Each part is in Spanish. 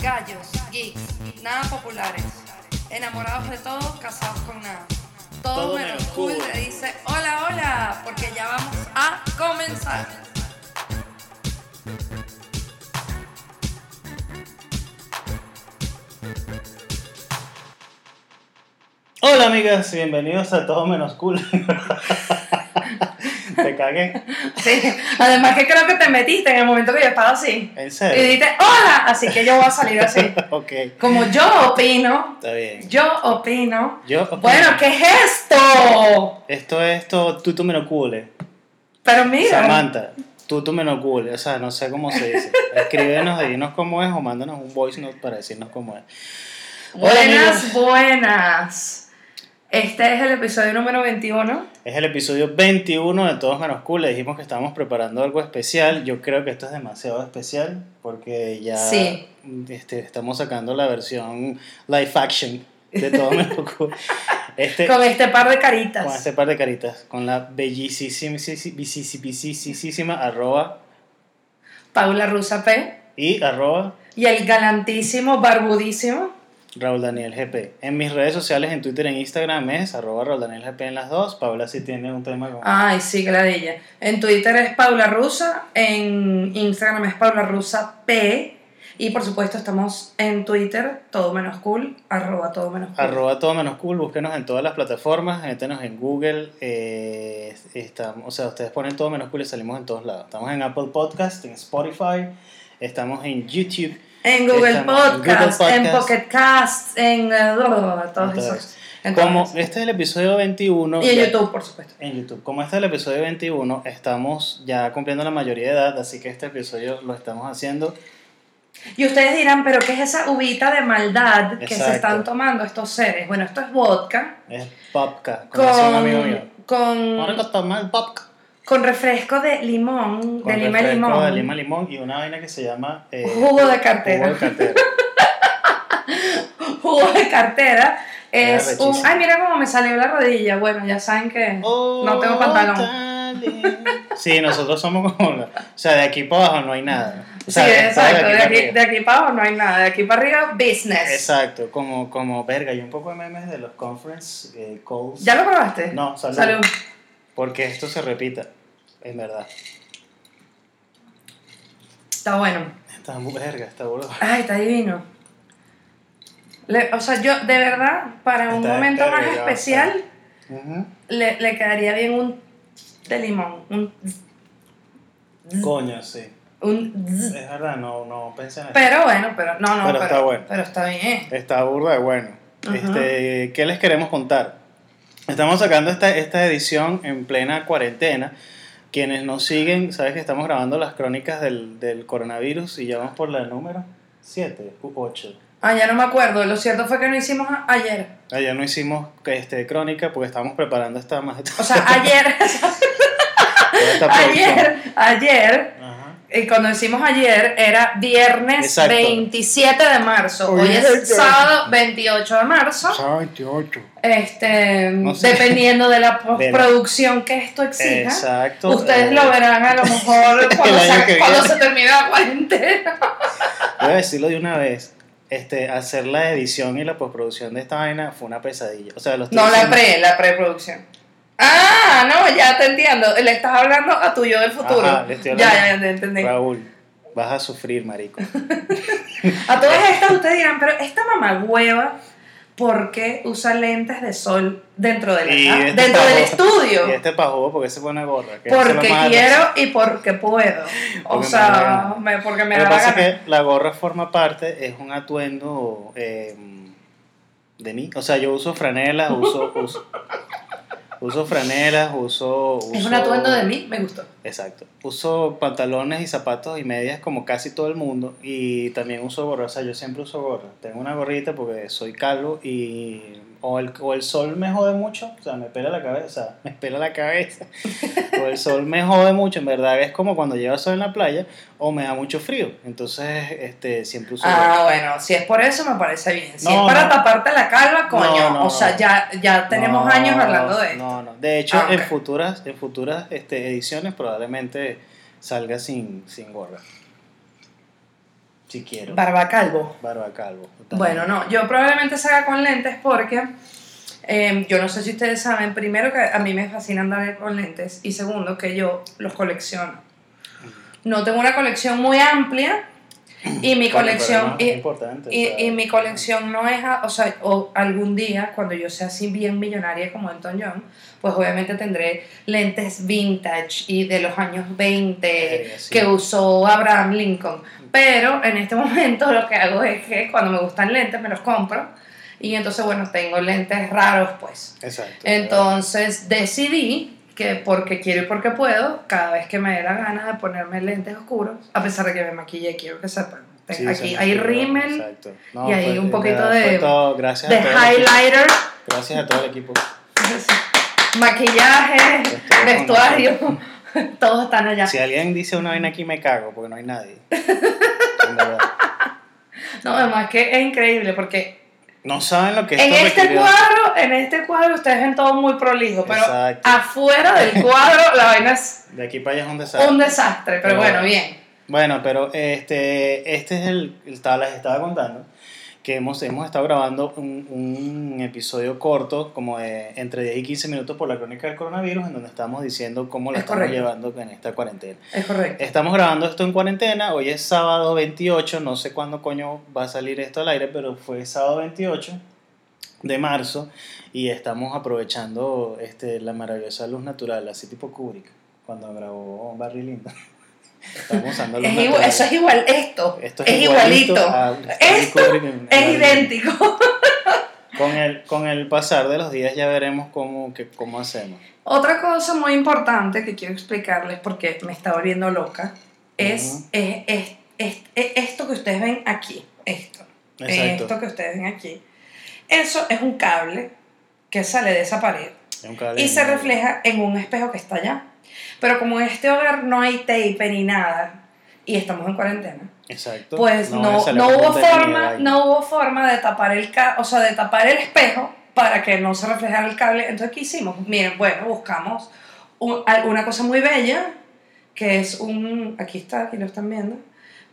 Gallos, geeks, nada populares. Enamorados de todo, casados con nada. Todo, Todo menos cool cool. le dice hola, hola, porque ya vamos a comenzar. Hola amigas, bienvenidos a Todo Menos Cool. Te cagué. Sí, además que creo que te metiste en el momento que yo estaba así. ¿En Y serio? dijiste hola, así que yo voy a salir así. ok, Como yo opino, está bien. yo opino. Yo, Bueno, ¿qué es esto? Esto es esto, tú tú menos cool. eh. Pero mira. Samantha, tú tú menos cool. O sea, no sé cómo se dice. Escríbenos, dinos cómo es o mándanos un voice note para decirnos cómo es. Hola, Buenas, amigos. buenas. Este es el episodio número 21. Es el episodio 21 de Todos Menos Cool. Le dijimos que estábamos preparando algo especial. Yo creo que esto es demasiado especial porque ya Sí. este, estamos sacando la versión live action de Todos Menos Cool. Este, Con este par de caritas. con este par de caritas, con la bellísima, arroba Paula Rusa P. y arroba Y el galantísimo, barbudísimo. Raúl Daniel GP. En mis redes sociales, en Twitter, en Instagram es arroba Raúl Daniel GP en las dos. Paula sí tiene un tema con... Ay, sí, gladilla. En Twitter es Paula Rusa. En Instagram es Paula Rusa P. Y por supuesto estamos en Twitter, todo menos cool, arroba todo menos cool. Arroba todo menos cool, búsquenos en todas las plataformas, métenos en Google, eh, estamos, o sea, ustedes ponen todo menos cool y salimos en todos lados. Estamos en Apple Podcast, en Spotify, estamos en YouTube, En Google Podcast, en. Pocket Cast, en eh, todos Entonces, esos. Como este es el episodio 21... Y en ya- YouTube, por supuesto. En YouTube. Como este es el episodio 21, estamos ya cumpliendo la mayoría de edad, así que este episodio lo estamos haciendo. Y ustedes dirán, pero ¿qué es esa uvita de maldad que se están tomando estos seres? Bueno, esto es vodka Es popka, como decía un amigo mío. con, Ahora con, tomar popka. Con refresco de limón, Con de lima refresco limón. De lima limón y una vaina que se llama... eh, Jugo de cartera. Jugo de cartera. Jugo de cartera. Es un... Ay, mira cómo me salió la rodilla. Bueno, ya saben que no tengo Oh, pantalón. darling. Sí, nosotros somos como... O sea, de aquí para abajo no hay nada. O Sí, sea, está exacto. De aquí, arriba. de aquí para abajo no hay nada. De aquí para arriba, business. Exacto, como, como verga, y un poco de memes de los conference eh, calls. ¿Ya lo probaste? No, salud. Salud. Porque esto se repita, en verdad. Está bueno. Está muy verga, está burdo. Ay, está divino. Le- o sea, yo de verdad, para un Está momento más especial, Ujú. le, le quedaría bien un de limón. Un, Coño, sí. un Es verdad, no, no pensé en eso. pero bueno, pero no, no, Pero está bueno. pero está bien. Está burda de bueno. Ajá. Este, ¿Qué les queremos contar? Estamos sacando esta, esta edición en plena cuarentena. Quienes nos siguen, sabes que estamos grabando las crónicas del, del coronavirus y ya vamos por la número 7 u 8. Ah, ya no me acuerdo. Lo cierto fue que no hicimos ayer. Ayer no hicimos este, crónica porque estábamos preparando esta más O sea, ayer, ayer, ayer, Ajá. Y cuando decimos ayer, era viernes Exacto. 27 de marzo. Hoy es sábado 28 de marzo. 28. Este, No sé. dependiendo de la postproducción que esto exija. Exacto. Ustedes Eh, lo verán a lo mejor cuando, se, cuando se termine la cuarentena. Voy a decirlo de una vez. Este, hacer la edición y la postproducción de esta vaina fue una pesadilla. O sea, los No, la pre, la preproducción. Ah, ya te entiendo. Le estás hablando a tu yo del futuro. Ajá, le estoy ya, hablando. ya, ya te entendí. Raúl, vas a sufrir, marico. A todas estas ustedes dirán, pero esta mamá hueva, ¿por qué usa lentes de sol dentro, de la Y este dentro del pajo- estudio? Y este pajugo, porque se pone gorra? Que es Porque quiero y porque puedo. O Porque me da la sea, me- porque me Lo que la pasa es gana. que la gorra forma parte, es un atuendo eh, de mí. O sea, yo uso franelas, uso, uso, uso franelas, uso, Es un uso- atuendo de mí, me gustó. Exacto. Uso pantalones y zapatos y medias como casi todo el mundo y también uso gorra. O sea, yo siempre uso gorra. Tengo una gorrita porque soy calvo y o el, o el sol me jode mucho, o sea, me pela la cabeza, o sea, me pela la cabeza. o el sol me jode mucho, en verdad es como cuando lleva sol en la playa o me da mucho frío. Entonces, este, siempre uso Ah, bueno, si es por eso me parece bien. Si No, es para no. taparte la calva, coño. No, o sea, ya, ya tenemos años hablando de esto. No, no. De hecho, Ah, en futuras, en futuras este, ediciones probablemente salga sin, sin gorra. Si quiero. Barba calvo. Barba calvo. Bueno, no, yo probablemente salga con lentes porque eh, yo no sé si ustedes saben, primero que a mí me fascina andar con lentes y segundo que yo los colecciono. No tengo una colección muy amplia y mi colección y, y- y mi colección no es, a- o sea, o algún día cuando yo sea así bien millonaria como Elton John, pues obviamente tendré lentes vintage y de los años 20 Verga, sí. que usó Abraham Lincoln. Pero en este momento lo que hago es que cuando me gustan lentes me los compro y entonces bueno, tengo lentes raros pues. Exacto. Entonces decidí que porque quiero y porque puedo, cada vez que me dé la gana de ponerme lentes oscuros, a pesar de que me maquille, quiero que sepan. Sí, aquí hay rímel exacto. y hay fue- un poquito fue de- todo, gracias de highlighter, Gracias a todo el equipo. maquillaje, vestuario, todos están allá. Si alguien dice una vaina aquí me cago porque no hay nadie. En. No, además que es increíble porque No saben lo que en esto este requirió. cuadro, en este cuadro ustedes ven todo muy prolijo, pero Exacto. afuera del cuadro la vaina es De aquí para allá es un desastre. un desastre, pero Pero bueno, bien. Bueno, pero este, este es el, el estaba- les estaba contando que hemos, hemos estado grabando un, un episodio corto, como de entre 10 y 15 minutos por la crónica del coronavirus, en donde estamos diciendo cómo Es estamos correcto. llevando en esta cuarentena. Es correcto. Estamos grabando esto en cuarentena, hoy es sábado 28, no sé cuándo coño va a salir esto al aire, pero fue sábado 28 de marzo y estamos aprovechando este, la maravillosa luz natural, así tipo Kubrick, cuando grabó Barry Lyndon. Estamos Es igual- eso es igual, esto, Esto es, igualito. a Stanley Esto en- Es idéntico. Con el, con el pasar de los días ya veremos cómo, que, cómo hacemos. Otra cosa muy importante que quiero explicarles porque me está volviendo loca es, Ujú. es- es- es- es esto que ustedes ven aquí. Esto. Exacto. Esto que ustedes ven aquí. Eso es un cable que sale de esa pared Es y se refleja en un espejo que está allá. Pero como en este hogar no hay tape ni nada y estamos en cuarentena, Exacto. pues No no, no hubo forma, no hubo forma de tapar el ca o sea, de tapar el espejo para que no se reflejara el cable. Entonces, ¿qué hicimos? Miren, bueno, buscamos un- una cosa muy bella, que es un, aquí está, aquí lo están viendo,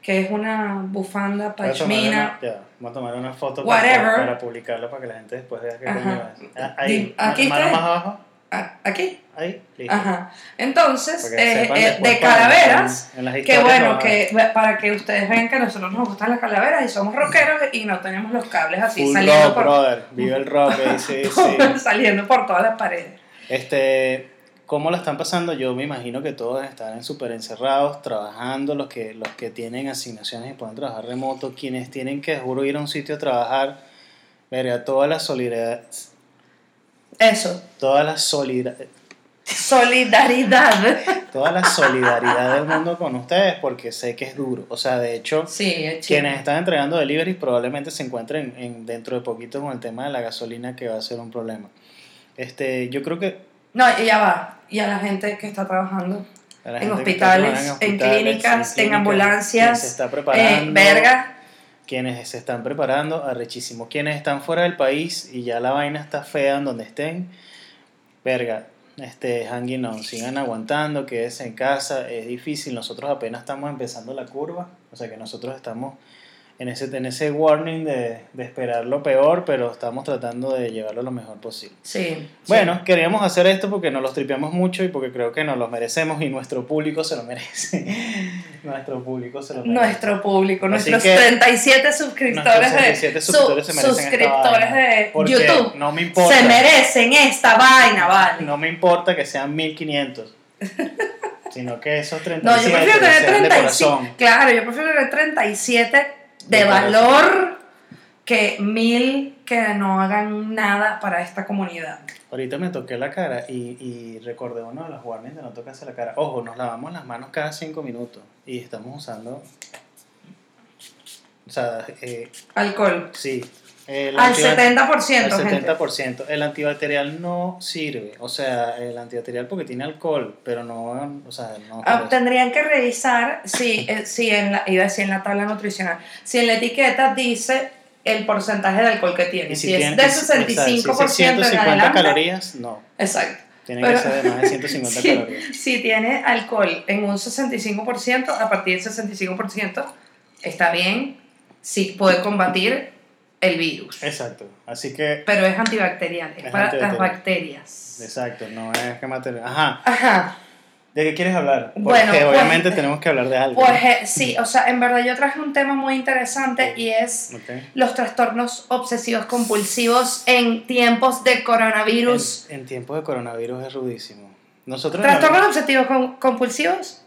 que es una bufanda Voy a tomar pashmina. una- ya, voy a tomar una foto para, para publicarla para que la gente después vea que. Ah, Ahí, aquí mano está. más abajo, aquí. ahí, listo. Ajá. Entonces, eh, eh, de calaveras. en- en las Que bueno, lo que para que ustedes vean que a nosotros nos gustan las calaveras y somos rockeros y no tenemos los cables así Full saliendo rock, por, brother. Vive el rock, sí, sí. saliendo por todas las paredes. Este, ¿cómo la están pasando? Yo me imagino que todos están súper encerrados, trabajando, los que, los que tienen asignaciones y pueden trabajar remoto, quienes tienen que, juro, ir a un sitio a trabajar, verga, toda la solidaridad, Eso, toda la solidaridad, solidaridad. toda la solidaridad del mundo con ustedes, porque sé que es duro. O sea, de hecho, Sí, es quienes están entregando deliveries probablemente se encuentren en, dentro de poquito con el tema de la gasolina, que va a ser un problema. Este, yo creo que No, y ya va. Y a la gente que está trabajando en hospitales, en clínicas, en quien se ambulancias, está eh, preparando, verga. Quienes se están preparando, arrechísimo. Quienes están fuera del país y ya la vaina está fea en donde estén, verga, este, hanging on, sigan aguantando, quédense en casa, es difícil, nosotros apenas estamos empezando la curva, o sea que nosotros estamos en ese, en ese warning de, de esperar lo peor, pero estamos tratando de llevarlo lo mejor posible. Sí. sí. Bueno, queríamos hacer esto porque nos los tripeamos mucho y porque creo que nos los merecemos y nuestro público se lo merece. nuestro público se lo merece. Nuestro público, Así nuestros que 37 suscriptores, nuestros de, 37 suscriptores se su- merecen suscriptores de YouTube. no me importa. Se merecen esta vaina, vale. No me importa que sean 1500. sino que esos 37 No, yo prefiero tener sean de 37. corazón. Claro, yo prefiero tener 37 de, valor que mil que no hagan nada para esta comunidad. Ahorita me toqué la cara y, y recordé uno de los warnings de no tocarse la cara. Ojo, nos lavamos las manos cada 5 minutos y estamos usando. O sea, eh, Alcohol. sí, El Al antibac- 70%, al gente. 70%. El antibacterial no sirve. O sea, el antibacterial porque tiene alcohol, pero no. O sea, no. Ah, tendrían que revisar si, eh, si en la, iba a decir en la tabla nutricional, si en la etiqueta dice el porcentaje de alcohol que tiene. Y Si, tiene- es de y si- exacto, 65% si es en 150 adelante. calorías, no. Exacto. Tiene Pero- que ser de más de 150 si, calorías. si tiene alcohol en un 65%, a partir del 65% está bien, sí puede combatir el virus. Exacto. Así que, Pero es antibacterial, es, Es para antibacterial. las bacterias. exacto, no es que mate. Ajá. Ajá. ¿De qué quieres hablar? Porque Bueno, pues- obviamente tenemos que hablar de algo. Pues eh, sí, o sea, en verdad yo traje un tema muy interesante y es los trastornos obsesivos compulsivos en tiempos de coronavirus. En, en tiempos de coronavirus es rudísimo. Nosotros. ¿Trastornos obsesivos com- compulsivos?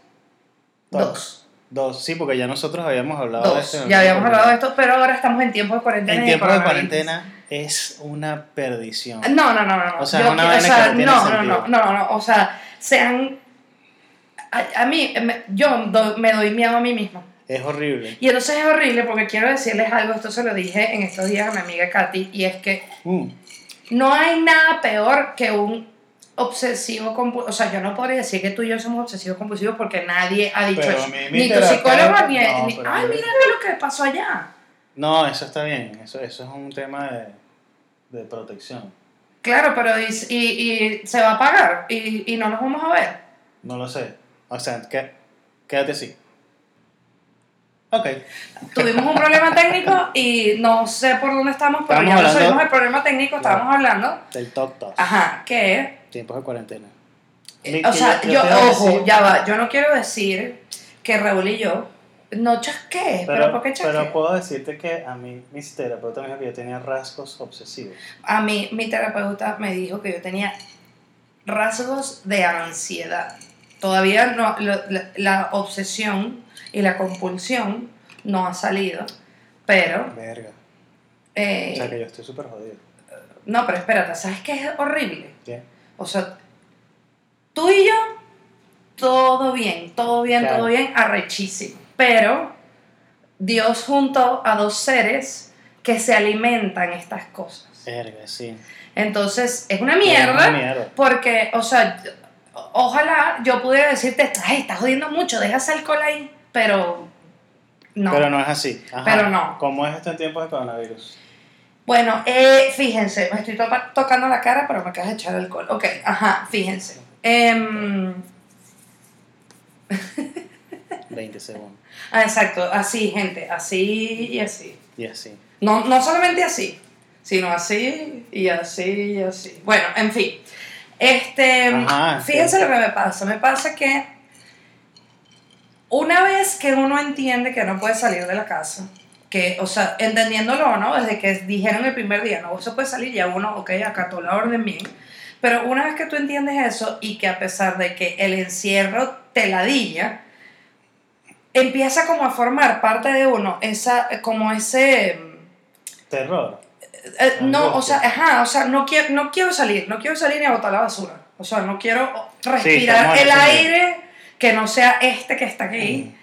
Dos. Dos, sí, porque ya nosotros habíamos hablado de esto. Ya habíamos hablado de esto, pero ahora estamos en tiempos de cuarentena. En y tiempos de cuarentena es una perdición. No, no, no, no. no. O sea, Yo una o sea, que no no, no, no, no, no, o sea, sean... A, a mí, me- yo do- me doy miedo a mí misma. Es horrible. Y entonces es horrible porque quiero decirles algo, esto se lo dije en estos días a mi amiga Katy, y es que Mm, no hay nada peor que un obsesivo compulsivo. O sea, yo no podría decir que tú y yo somos obsesivos compulsivos porque nadie ha dicho Pero eso. mi- mi Ni tu psicólogo ni. no, ni- Ay, mi- mira lo que pasó allá. No, eso está bien. Eso, eso es un tema de, de protección. Claro, pero y, y, y se va a pagar y, y no nos vamos a ver. No lo sé. O sea, que- quédate así. Ok. Tuvimos un problema técnico y no sé por dónde estamos, pero Estábamos ya resolvimos el problema técnico, estábamos hablando. Del top. Ajá, que Tiempos de cuarentena. Eh, O sea, yo, ojo, decir- ya va, yo no quiero decir que Raúl y yo no chasqué, pero, Pero, ¿por qué chasqué? pero puedo decirte que a mí, mi terapeuta me dijo que yo tenía rasgos obsesivos. A mí, mi terapeuta me dijo que yo tenía rasgos de ansiedad. Todavía no, lo- la, la obsesión y la compulsión no ha salido, pero... Verga. eh, O sea, que yo estoy súper jodido. no, pero espérate, ¿sabes qué es horrible? ¿Qué? O sea, tú y yo, todo bien, todo bien, Claro. todo bien, arrechísimo. Pero Dios juntó a dos seres que se alimentan estas cosas. Verga, sí. Entonces, es una Es mierda. una mierda. Porque, o sea, ojalá yo pudiera decirte, ay, estás jodiendo mucho, deja ese alcohol ahí. Pero, no. Pero no es así. Ajá. Pero no. ¿Cómo es esto en tiempos de coronavirus? Bueno, eh, fíjense, me estoy topa- tocando la cara, pero me acabas de echar alcohol. Ok, ajá, fíjense. Em, 20 segundos. ah, exacto, así, gente, así y así. Y así. No, no solamente así, sino así y así y así. Bueno, en fin. Este, Ajá, fíjense sí. lo que me pasa. Me pasa que una vez que uno entiende que no puede salir de la casa, que, o sea, entendiéndolo, ¿no? Desde que dijeron el primer día, no se puede salir, ya uno, ok, acató la orden bien. Pero una vez que tú entiendes eso y que a pesar de que el encierro te ladilla, empieza como a formar parte de uno, esa, como ese... Terror. Eh, no, o sea, ajá, o sea, no quiero, no quiero salir, no quiero salir ni a botar la basura. O sea, no quiero respirar en el aire que no sea este que está aquí.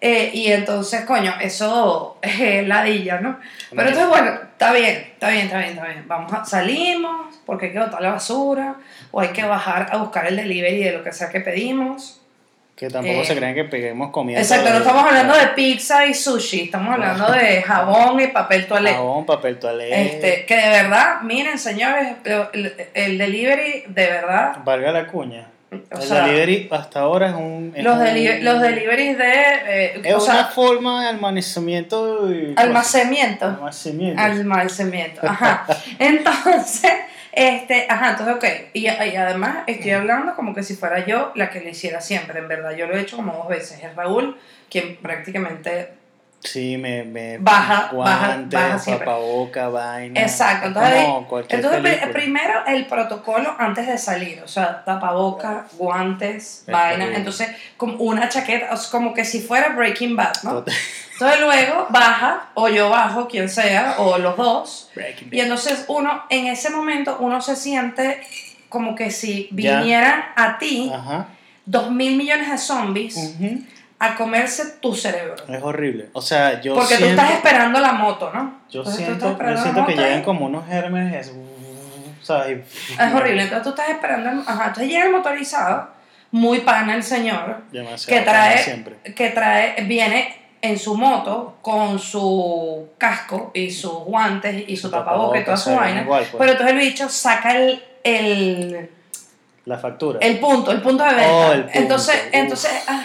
Eh, y entonces, coño, eso es ladilla, ¿no? Pero entonces, bueno, está bien, está bien, está bien, está bien. Vamos a, salimos porque hay que botar la basura o hay que bajar a buscar el delivery de lo que sea que pedimos. Que tampoco Eh, se crean que peguemos comida. Exacto, no estamos hablando de pizza y sushi, estamos hablando de jabón y papel toalé. Jabón, papel toalé. Este, que de verdad, miren señores, el, el delivery de verdad, Valga la cuña. O el sea, delivery hasta ahora es un. es los, un- deli- los deliveries de, eh, Es o una sea, forma de almacenamiento. y- almacenamiento, Almacenamiento. almacenamiento, ajá, entonces, este, ajá, entonces, ok, y, y además estoy hablando como que si fuera yo la que lo hiciera siempre, en verdad, yo lo he hecho como dos veces, es Raúl quien prácticamente Sí, me. me Baja, baja, guantes, baja tapaboca, vaina. Exacto, Es entonces, Entonces, primero el protocolo antes de salir, o sea, tapaboca, guantes, Es vaina, entonces como una chaqueta, o sea, como que si fuera Breaking Bad, ¿no? Total. Entonces luego baja, o yo bajo, quien sea, o los dos, Breaking y entonces uno, en ese momento, uno se siente como que si Ya. vinieran a ti. Ajá. dos mil millones de zombies Ujú. A comerse tu cerebro. Es horrible. O sea, yo Porque siento, tú estás esperando la moto, ¿no? yo Entonces siento, yo siento que llegan y- como unos gérmenes. es- ¿sabes? Y- Es horrible. Entonces tú estás esperando. Ajá, entonces llega el motorizado, muy pana el señor, Demasiado que trae, siempre. que trae, viene en su moto con su casco y sus guantes y su tapabocas y toda su vaina. igual, pues. Pero entonces el bicho saca el, el, La factura. el punto, el punto de venta. Oh, Entonces, uf. entonces ah,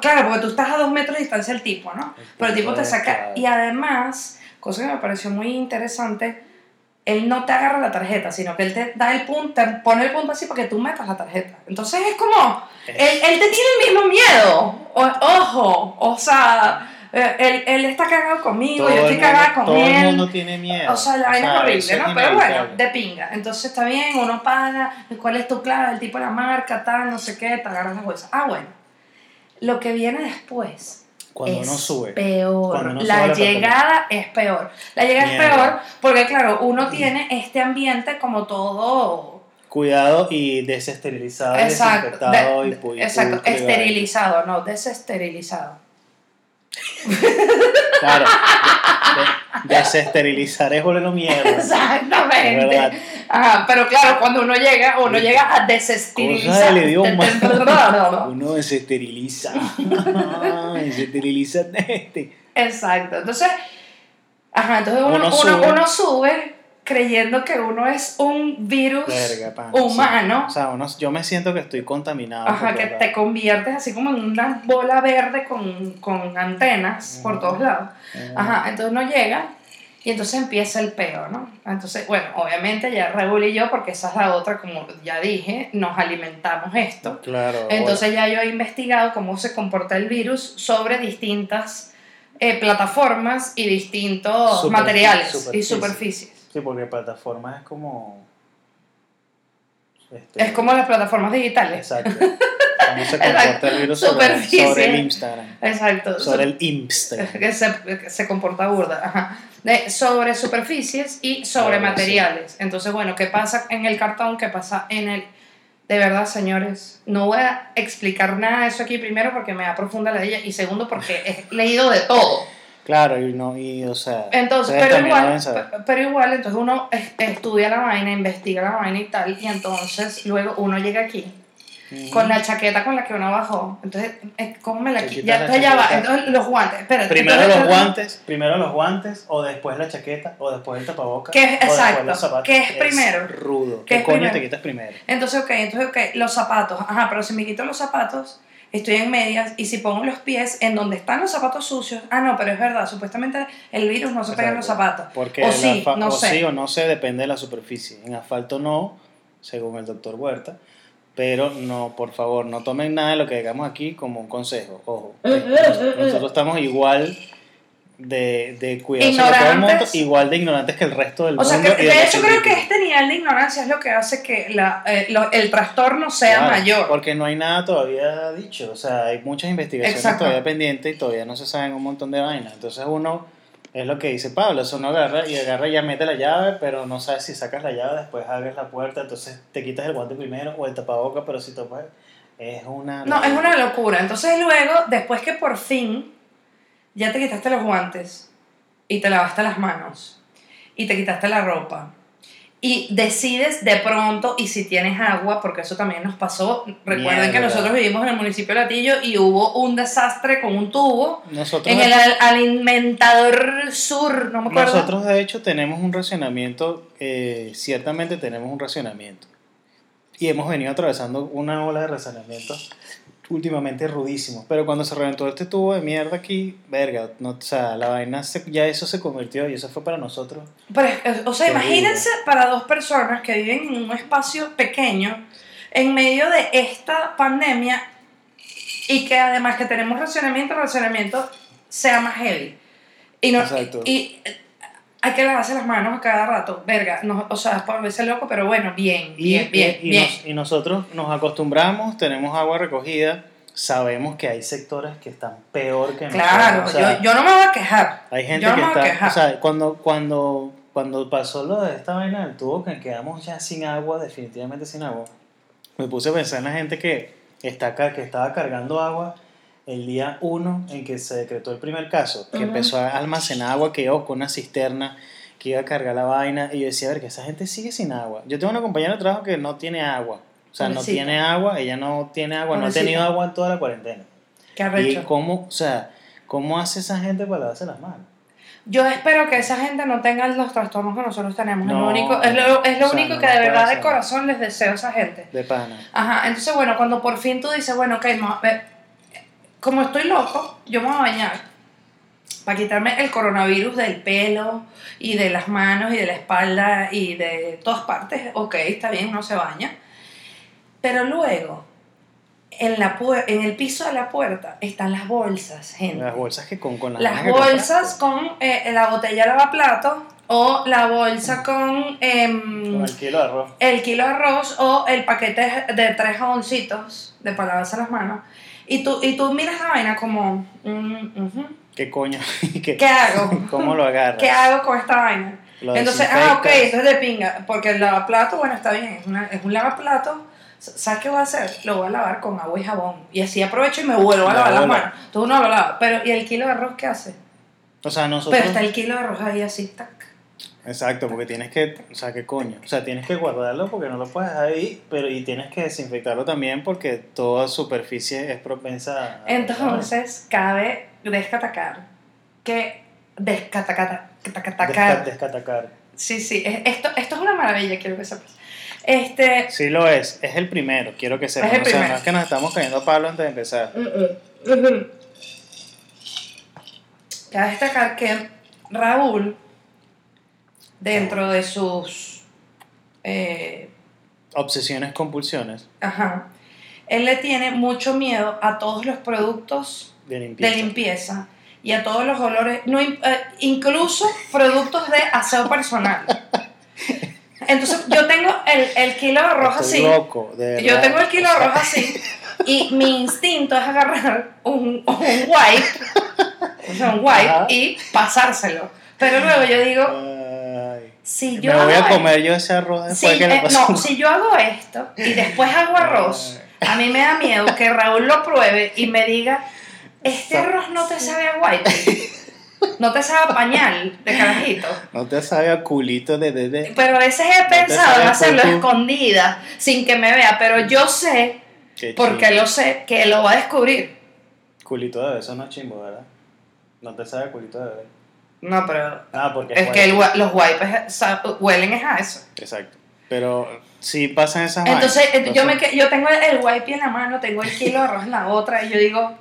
claro, porque tú estás a dos metros de distancia del tipo, ¿no? El Pero el tipo te saca. Y además, cosa que me pareció muy interesante, él no te agarra la tarjeta, sino que él te da el punto, te pone el punto así para que tú metas la tarjeta. Entonces es como. Él, él te tiene el mismo miedo. O- ojo, o sea, eh, él, él está cagado conmigo, todo yo estoy cagada con todo él. el mundo tiene miedo. O sea, la vaina es horrible, ¿no? Pero bueno, de pinga. Entonces está bien, uno paga, cuál es tu clave, el tipo de la marca, tal, no sé qué, te agarras la bolsa. Ah, bueno. Lo que viene después Cuando es uno sube. peor. Cuando uno la sube la llegada es peor. La llegada Mierda. es peor porque, claro, uno tiene este ambiente como todo. Cuidado y desesterilizado, Exacto, desinfectado de- y exacto, esterilizado, no, desesterilizado. Claro. de- de- desesterilizar es volverlo mierda. Exactamente. Es verdad. Ajá, pero claro, cuando uno llega, uno Sí. llega a desesterilizar. del idioma. No, no. Uno desesteriliza. desesteriliza este. Exacto. Entonces, ajá, entonces uno, Uno sube. uno sube creyendo que uno es un virus Verga, pan. humano. O sea, uno- yo me siento que estoy contaminado. Ajá, que te conviertes así como en una bola verde con, con antenas por todos lados. Ajá, entonces uno llega y entonces empieza el peo, ¿no? Entonces, bueno, obviamente ya Raúl y yo, porque esa es la otra, como ya dije, nos alimentamos esto. Claro. Entonces ya yo he investigado cómo se comporta el virus sobre distintas eh, plataformas y distintos materiales y superficies. sí, porque plataforma es como. Este, Es como las plataformas digitales. Exacto. Cómo se comporta el virus sobre, el Instagram. Exacto. Sobre el Instagram. que se, que se comporta burda. Ajá. De- sobre superficies y sobre sí. materiales. Entonces, bueno, ¿qué pasa en el cartón? ¿Qué pasa en el... De verdad, señores, no voy a explicar nada de eso aquí primero porque me da profunda la ella y segundo porque he leído de todo. Claro, y no, y o sea. Entonces, pero igual, pero igual, entonces uno es- estudia la vaina, investiga la vaina y tal, y entonces luego uno llega aquí Ujú. con la chaqueta con la que uno bajó. Entonces, eh, ¿cómo me la quito? Ya, entonces ya va. Entonces, los guantes. Espérate. Primero entonces, los guantes, primero los guantes, o después la chaqueta, o después el tapabocas. ¿Qué es- exacto, los zapatos. qué es primero? rudo. ¿Qué ¿Qué, es coño primero? te quitas primero? Entonces, ok, entonces, ok, los zapatos. Ajá, pero si me quito los zapatos, estoy en medias, y si pongo los pies en donde están los zapatos sucios, ah, no, pero es verdad, supuestamente el virus no se pega en los zapatos. Porque o sí, fa- no o sé. sí o no sé, depende de la superficie. En asfalto no, según el doctor Huerta. Pero no, por favor, no tomen nada de lo que digamos aquí como un consejo. Ojo. Nos- Nosotros estamos igual de, de cuidados sobre todo el mundo, igual de ignorantes que el resto del O sea, mundo. que de hecho creo que este nivel de ignorancia es lo que hace que la, eh, lo- el trastorno sea Claro, mayor. Porque no hay nada todavía dicho. O sea, hay muchas investigaciones Exacto. todavía pendientes y todavía no se saben un montón de vainas. Entonces uno, es lo que dice Pablo, eso uno agarra y agarra y ya mete la llave, pero no sabes si sacas la llave, después abres la puerta, entonces te quitas el guante primero o el tapaboca, pero si topas, es una... No, es una locura. Entonces luego, después que por fin ya te quitaste los guantes y te lavaste las manos y te quitaste la ropa y decides de pronto y si tienes agua, porque eso también nos pasó, recuerden que Mierda. nosotros vivimos en el municipio de Latillo y hubo un desastre con un tubo Nosotros, en el al- alimentador sur, no me acuerdo. nosotros de hecho tenemos un racionamiento, eh, ciertamente tenemos un racionamiento. Y hemos venido atravesando una ola de racionamiento últimamente rudísimo. Pero cuando se reventó este tubo de mierda aquí, verga, no, o sea, la vaina, se- ya eso se convirtió y eso fue para nosotros. Pero, es- o sea, imagínense para dos personas que viven en un espacio pequeño, en medio de esta pandemia, y que además que tenemos racionamiento, racionamiento sea más heavy. Y, no, Exacto. y eh, hay que lavarse las manos a cada rato, verga, no, o sea, es por verse loco, pero bueno, bien, Y, bien, bien, y, y bien. nos- y nosotros nos acostumbramos, tenemos agua recogida, sabemos que hay sectores que están peor que Claro, nosotros. o sea, yo, yo no me voy a quejar. Hay gente Yo no que me voy a está, quejar. o sea, cuando, cuando, cuando pasó lo de esta vaina del tubo, que quedamos ya sin agua, definitivamente sin agua, me puse a pensar en la gente que, está acá, que estaba cargando agua el día 1 en que se decretó el primer caso, que Ujú. empezó a almacenar agua, que iba con una cisterna, que iba a cargar la vaina, y yo decía, a ver, que esa gente sigue sin agua. Yo tengo una compañera de trabajo que no tiene agua, o sea, no Pobrecita. tiene agua, ella no tiene agua, no ha Pobrecita. tenido agua en toda la cuarentena. Qué Y arrecho. cómo, o sea, ¿cómo hace esa gente para lavarse las manos? Yo espero que esa gente no tenga los trastornos que nosotros tenemos. es lo No, único, es lo, es lo o sea, único no que de verdad de corazón les deseo a esa gente. De pana. Ajá, entonces bueno, cuando por fin tú dices, bueno, ok, no, como estoy loco, yo me voy a bañar para quitarme el coronavirus del pelo y de las manos y de la espalda y de todas partes, ok, está bien, uno se baña. Pero luego, en, la pu- en el piso de la puerta están las bolsas, gente. Las bolsas que con, con las Las bolsas con eh, la botella de lavaplato o la bolsa con em, Con el kilo de arroz. el kilo de arroz o el paquete de tres jaboncitos de para lavarse las manos. Y tú, y tú miras la vaina como, mm, ¿Qué coño? ¿Qué, ¿qué hago? ¿Cómo lo agarras? ¿Qué hago con esta vaina? Lo Entonces, ah, ok, esto es de pinga, porque el lavaplato, bueno, está bien, es, una- es un lavaplato. ¿Sabes qué voy a hacer? Lo voy a lavar con agua y jabón. Y así aprovecho y me vuelvo a La lavar las bola. manos. Tú no lo lavas. Pero, ¿y el kilo de arroz qué hace? O sea, nosotros... Pero está el kilo de arroz ahí así, tac. Exacto, porque tienes que, o sea, ¿qué coño? O sea, tienes que guardarlo porque no lo puedes ahí, pero y tienes que desinfectarlo también porque toda superficie es propensa a... Entonces, cabe descatacar que descatacar, Desca- descatacar. descatacar. Sí, sí, es- esto, esto es una maravilla, quiero que sepas. Este, Sí lo es, es el primero, quiero que sepan. el O sea, no es que nos estamos cayendo a palo antes de empezar. ujú. cabe destacar que Raúl, dentro de sus, eh, Obsesiones, compulsiones ajá, él le tiene mucho miedo a todos los productos de de limpieza. y a todos los olores, no, eh, incluso productos de aseo personal. Entonces yo tengo el, el kilo de Estoy así, loco, de yo tengo el kilo de arroz así y mi instinto es agarrar un, un wipe, o sea, un wipe Ajá. y pasárselo. Pero luego yo digo, ay, si yo me voy hago a esto- comer yo ese arroz después si, que eh, no, si yo hago esto y después hago arroz, a mí me da miedo que Raúl lo pruebe y me diga, este arroz no te sabe a white, no te sabe a pañal de carajito. No te sabe a culito de bebé. Pero a veces he pensado en hacerlo escondida, sin que me vea, pero yo sé, porque lo sé, que lo va a descubrir. Culito de bebé, eso no es chimbo, ¿verdad? No te sabe a culito de bebé. No, pero Ah, porque es que el los wipes sa- huelen es a eso. Exacto. Pero sí pasan esas Entonces, vainas. eh, yo, me, que- yo tengo el wipe en la mano, tengo el kilo de arroz en la otra, y yo digo,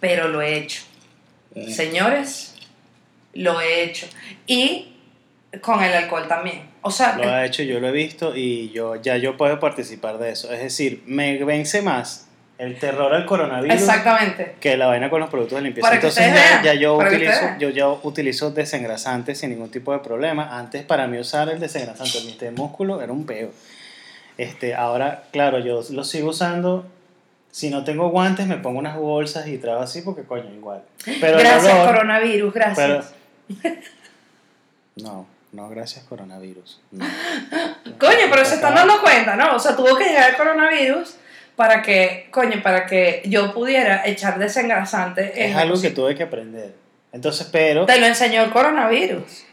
pero lo he hecho. Mm. Señores, lo he hecho. Y con el alcohol también. O sea, Lo ha hecho, yo lo he visto y yo ya yo puedo participar de eso. Es decir, me vence más el terror al coronavirus exactamente. que la vaina con los productos de limpieza. Para Entonces ya, yo para utilizo, yo ya utilizo desengrasantes sin ningún tipo de problema. Antes para mí usar el desengrasante de músculo era un peo. Este, ahora, claro, yo lo sigo usando. Si no tengo guantes, me pongo unas bolsas y trago así porque coño, igual. Pero gracias, olor- coronavirus, gracias. No, no, gracias coronavirus. No. Coño, pero se están dando cuenta, ¿no? O sea, tuvo que llegar el coronavirus para que, coño, para que yo pudiera echar desengrasante. Es en- algo que tuve que aprender. Entonces, pero... Te lo enseñó el coronavirus.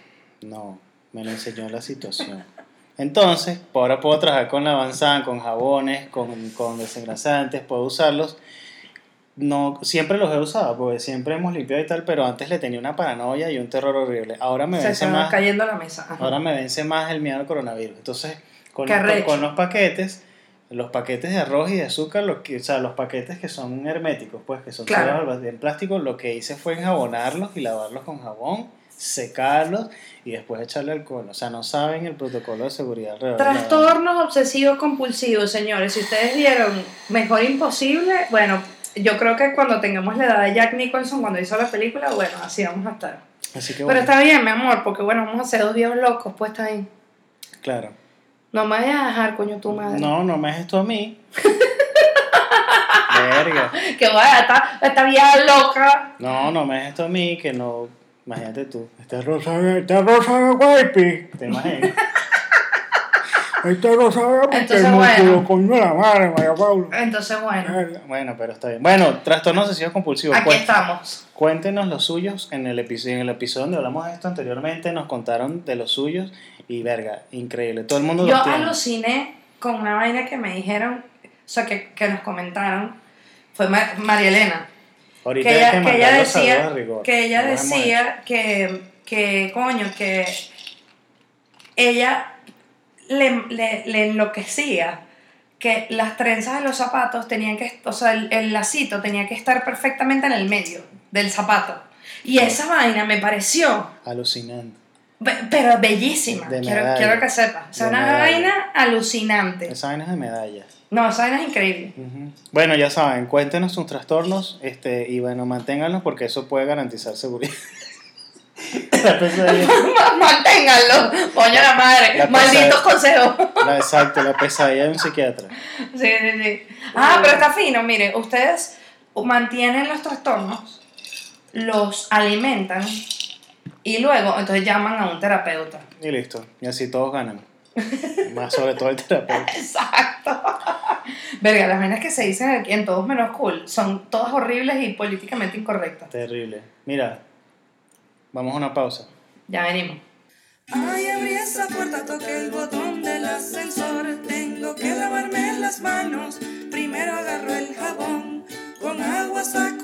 No, me lo enseñó la situación. Entonces, ahora puedo trabajar con Lavanzan, con jabones, con, con desengrasantes, puedo usarlos. No, siempre los he usado, porque siempre hemos limpiado y tal, pero antes le tenía una paranoia y un terror horrible. Ahora me Se, vence se más, cayendo la mesa. Ajá. ahora me vence más el miedo al coronavirus. Entonces, con, los, con los paquetes, los paquetes de arroz y de azúcar, los que, o sea, los paquetes que son herméticos, pues que son Claro. en plástico, lo que hice fue enjabonarlos y lavarlos con jabón, secarlos y después echarle alcohol. O sea, no saben el protocolo de seguridad alrededor. Trastornos obsesivos compulsivos, señores. Si ustedes vieron Mejor Imposible, bueno, yo creo que cuando tengamos la edad de Jack Nicholson, cuando hizo la película, bueno, así vamos a estar. Así que Pero está bien, mi amor, porque bueno, vamos a hacer dos viejos locos puestos ahí. claro. No me vayas a dejar, coño, tu madre. No, no me dejes tú a mí. Verga. Que vaya, esta, esta vieja loca. No, no me dejes tú a mí, que no. Imagínate tú. Esta rosa, esta rosa de guaypi. ¿Te imaginas? Esto no sabemos Entonces, bueno. coño la madre, María Paula. Entonces, bueno, Bueno, pero está bien. Bueno, trastorno obsesivo compulsivo. aquí estamos. Cuéntenos los suyos. En el, episodio, en el episodio donde hablamos de esto anteriormente, nos contaron de los suyos. Y verga, increíble. Todo el mundo Yo los tiene. aluciné con una vaina que me dijeron, o sea, que, que nos comentaron, fue Ma- María Elena. Ahorita que ella, que ella decía, rigor. que ella Lo decía que, que, coño, que ella le, le, le enloquecía que las trenzas de los zapatos tenían que, o sea, el, el lacito tenía que estar perfectamente en el medio del zapato. Y esa vaina me pareció, Alucinante. Pero bellísima, quiero, quiero que sepas. O sea, De una medalla. vaina alucinante. Esa vaina es de medallas. No, esa vaina es increíble. Bueno, ya saben, cuéntenos sus trastornos este, y bueno, manténganlos porque eso puede garantizar seguridad. Manténganlo, coño la madre, La malditos consejos. la- exacto, la pesadilla de un psiquiatra. Sí, sí, sí. Ah, pero está fino, mire, ustedes mantienen los trastornos, los alimentan y luego entonces llaman a un terapeuta. Y listo. Y así todos ganan. Más sobre todo el terapeuta. Exacto. Verga, las vainas que se dicen aquí en Todos Menos Cool son todas horribles y políticamente incorrectas. Terrible. Mira, vamos a una pausa. Ya venimos. Ay, abrí esa puerta, toqué el botón del ascensor. Tengo que lavarme las manos. Primero agarro el jabón. Con agua saco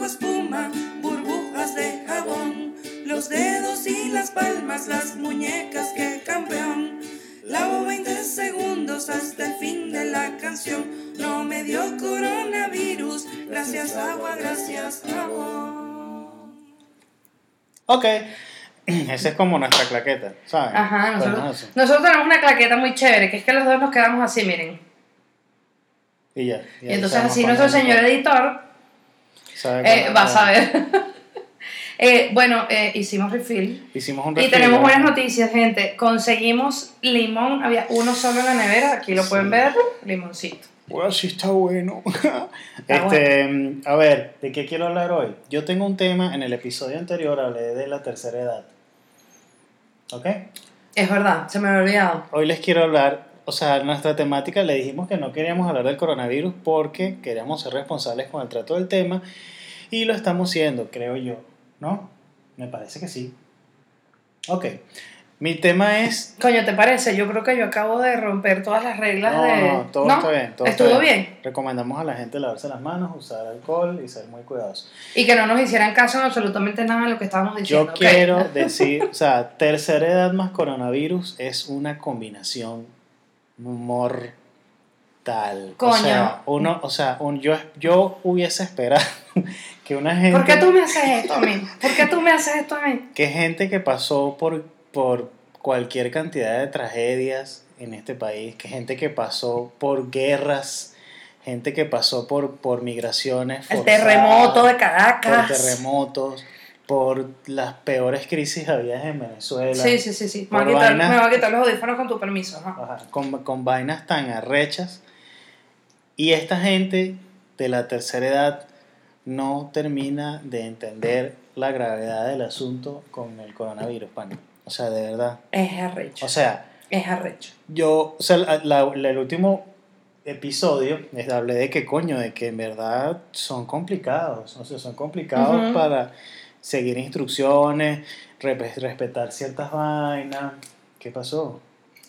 las palmas, las muñecas, que campeón. Lavo 20 segundos hasta el fin de la canción. No me dio coronavirus. Gracias agua, gracias jabón. Ok. Esa es como nuestra claqueta, ¿sabes? Ajá, Bueno, nosotros, nosotros tenemos una claqueta muy chévere, que es que los dos nos quedamos así, miren. Y ya. Y entonces así nuestro señor editor sabe eh, va a saber. Eh, bueno, eh, hicimos refill. Hicimos un Y refill, tenemos ¿no? buenas noticias, gente. Conseguimos limón, había uno solo en la nevera, aquí lo pueden ver, limoncito. Bueno, sí está bueno. este, A ver, ¿de qué quiero hablar hoy? Yo tengo un tema, en el episodio anterior hablé de la tercera edad. ¿Ok? Es verdad, se me había olvidado. Hoy les quiero hablar, o sea, nuestra temática le dijimos que no queríamos hablar del coronavirus porque queríamos ser responsables con el trato del tema y lo estamos siendo, creo yo, ¿no? Me parece que sí. Ok, mi tema es... Coño, ¿te parece? Yo creo que yo acabo de romper todas las reglas No, de... no, todo está bien. Todo está ¿Estuvo bien? Recomendamos a la gente lavarse las manos, usar alcohol y ser muy cuidadosos. Y que no nos hicieran caso en absolutamente nada de lo que estábamos diciendo. Yo quiero decir, o sea, tercera edad más coronavirus es una combinación mortal. O Coño. sea, uno, o sea, un, yo, yo hubiese esperado que una gente, ¿Por qué tú me haces esto a mí? ¿Por qué tú me haces esto a mí? que gente que pasó por, por cualquier cantidad de tragedias en este país, que gente que pasó por guerras, gente que pasó por, por migraciones, El forzadas, terremoto de por Caracas. terremotos, por las peores crisis habidas en Venezuela. Sí, sí, sí, sí. Me Por voy, a quitar, vainas- me voy a quitar los audífonos con tu permiso. ajá. Ajá, con, con vainas tan arrechas. Y esta gente de la tercera edad no termina de entender la gravedad del asunto con el coronavirus, pan. O sea, de verdad. Es arrecho. O sea, Es arrecho. yo, o sea, la- la- la- el último episodio hablé de que coño, de que en verdad son complicados. O sea, son complicados para seguir instrucciones, respe- respetar ciertas vainas. ¿Qué pasó?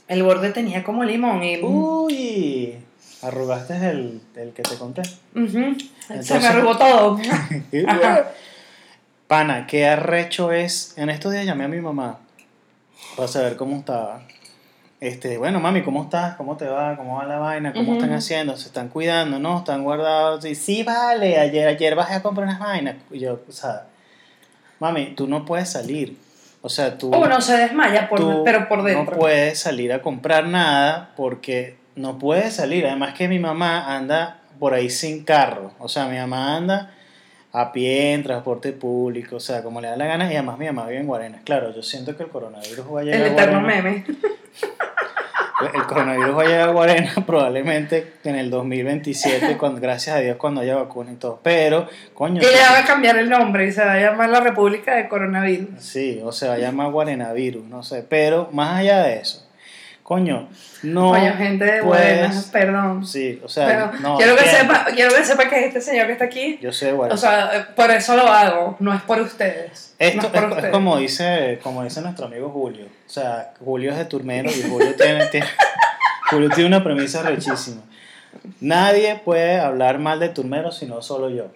El borde tenía como limón y... Uy, arrugaste el, el que te conté. Se Entonces- me arrugó todo. Pana, qué arrecho es. En estos días llamé a mi mamá para saber cómo estaba. Este, bueno, mami, ¿cómo estás? ¿Cómo te va? ¿Cómo va la vaina? ¿Cómo están haciendo? ¿Se están cuidando? ¿No? ¿Están guardados? Y sí, vale, ayer, ayer bajé a comprar unas vainas. Y yo, o sea, mami, tú no puedes salir. O sea, tú... Uno se desmaya, por, tú pero por dentro. No puedes salir a comprar nada porque no puedes salir. Además que mi mamá anda por ahí sin carro. O sea, mi mamá anda a pie, en transporte público, o sea, como le da la gana. Y además mi mamá vive en Guarenas. Claro, yo siento que el coronavirus va a llegar el a eterno meme. El coronavirus va a llegar a Guarenas probablemente en el 2027, cuando, gracias a Dios, cuando haya vacuna y todo. Pero, coño... Y le van a cambiar el nombre y se va a llamar la República de Coronavirus. Sí, o sea, llama Guarenavirus, no sé. Pero más allá de eso, Coño, no. Coño, gente de buenas, perdón. Sí, o sea, Pero no. quiero, que entiendo. sepa, quiero que sepa que este señor que está aquí, Yo sé, bueno. o sea, por eso lo hago, no es por ustedes. no Esto es por es, es ustedes. como dice, como dice nuestro amigo Julio. O sea, Julio es de Turmero y Julio tiene, tiene- Julio tiene una premisa rechísima. Nadie puede hablar mal de Turmero sino solo yo.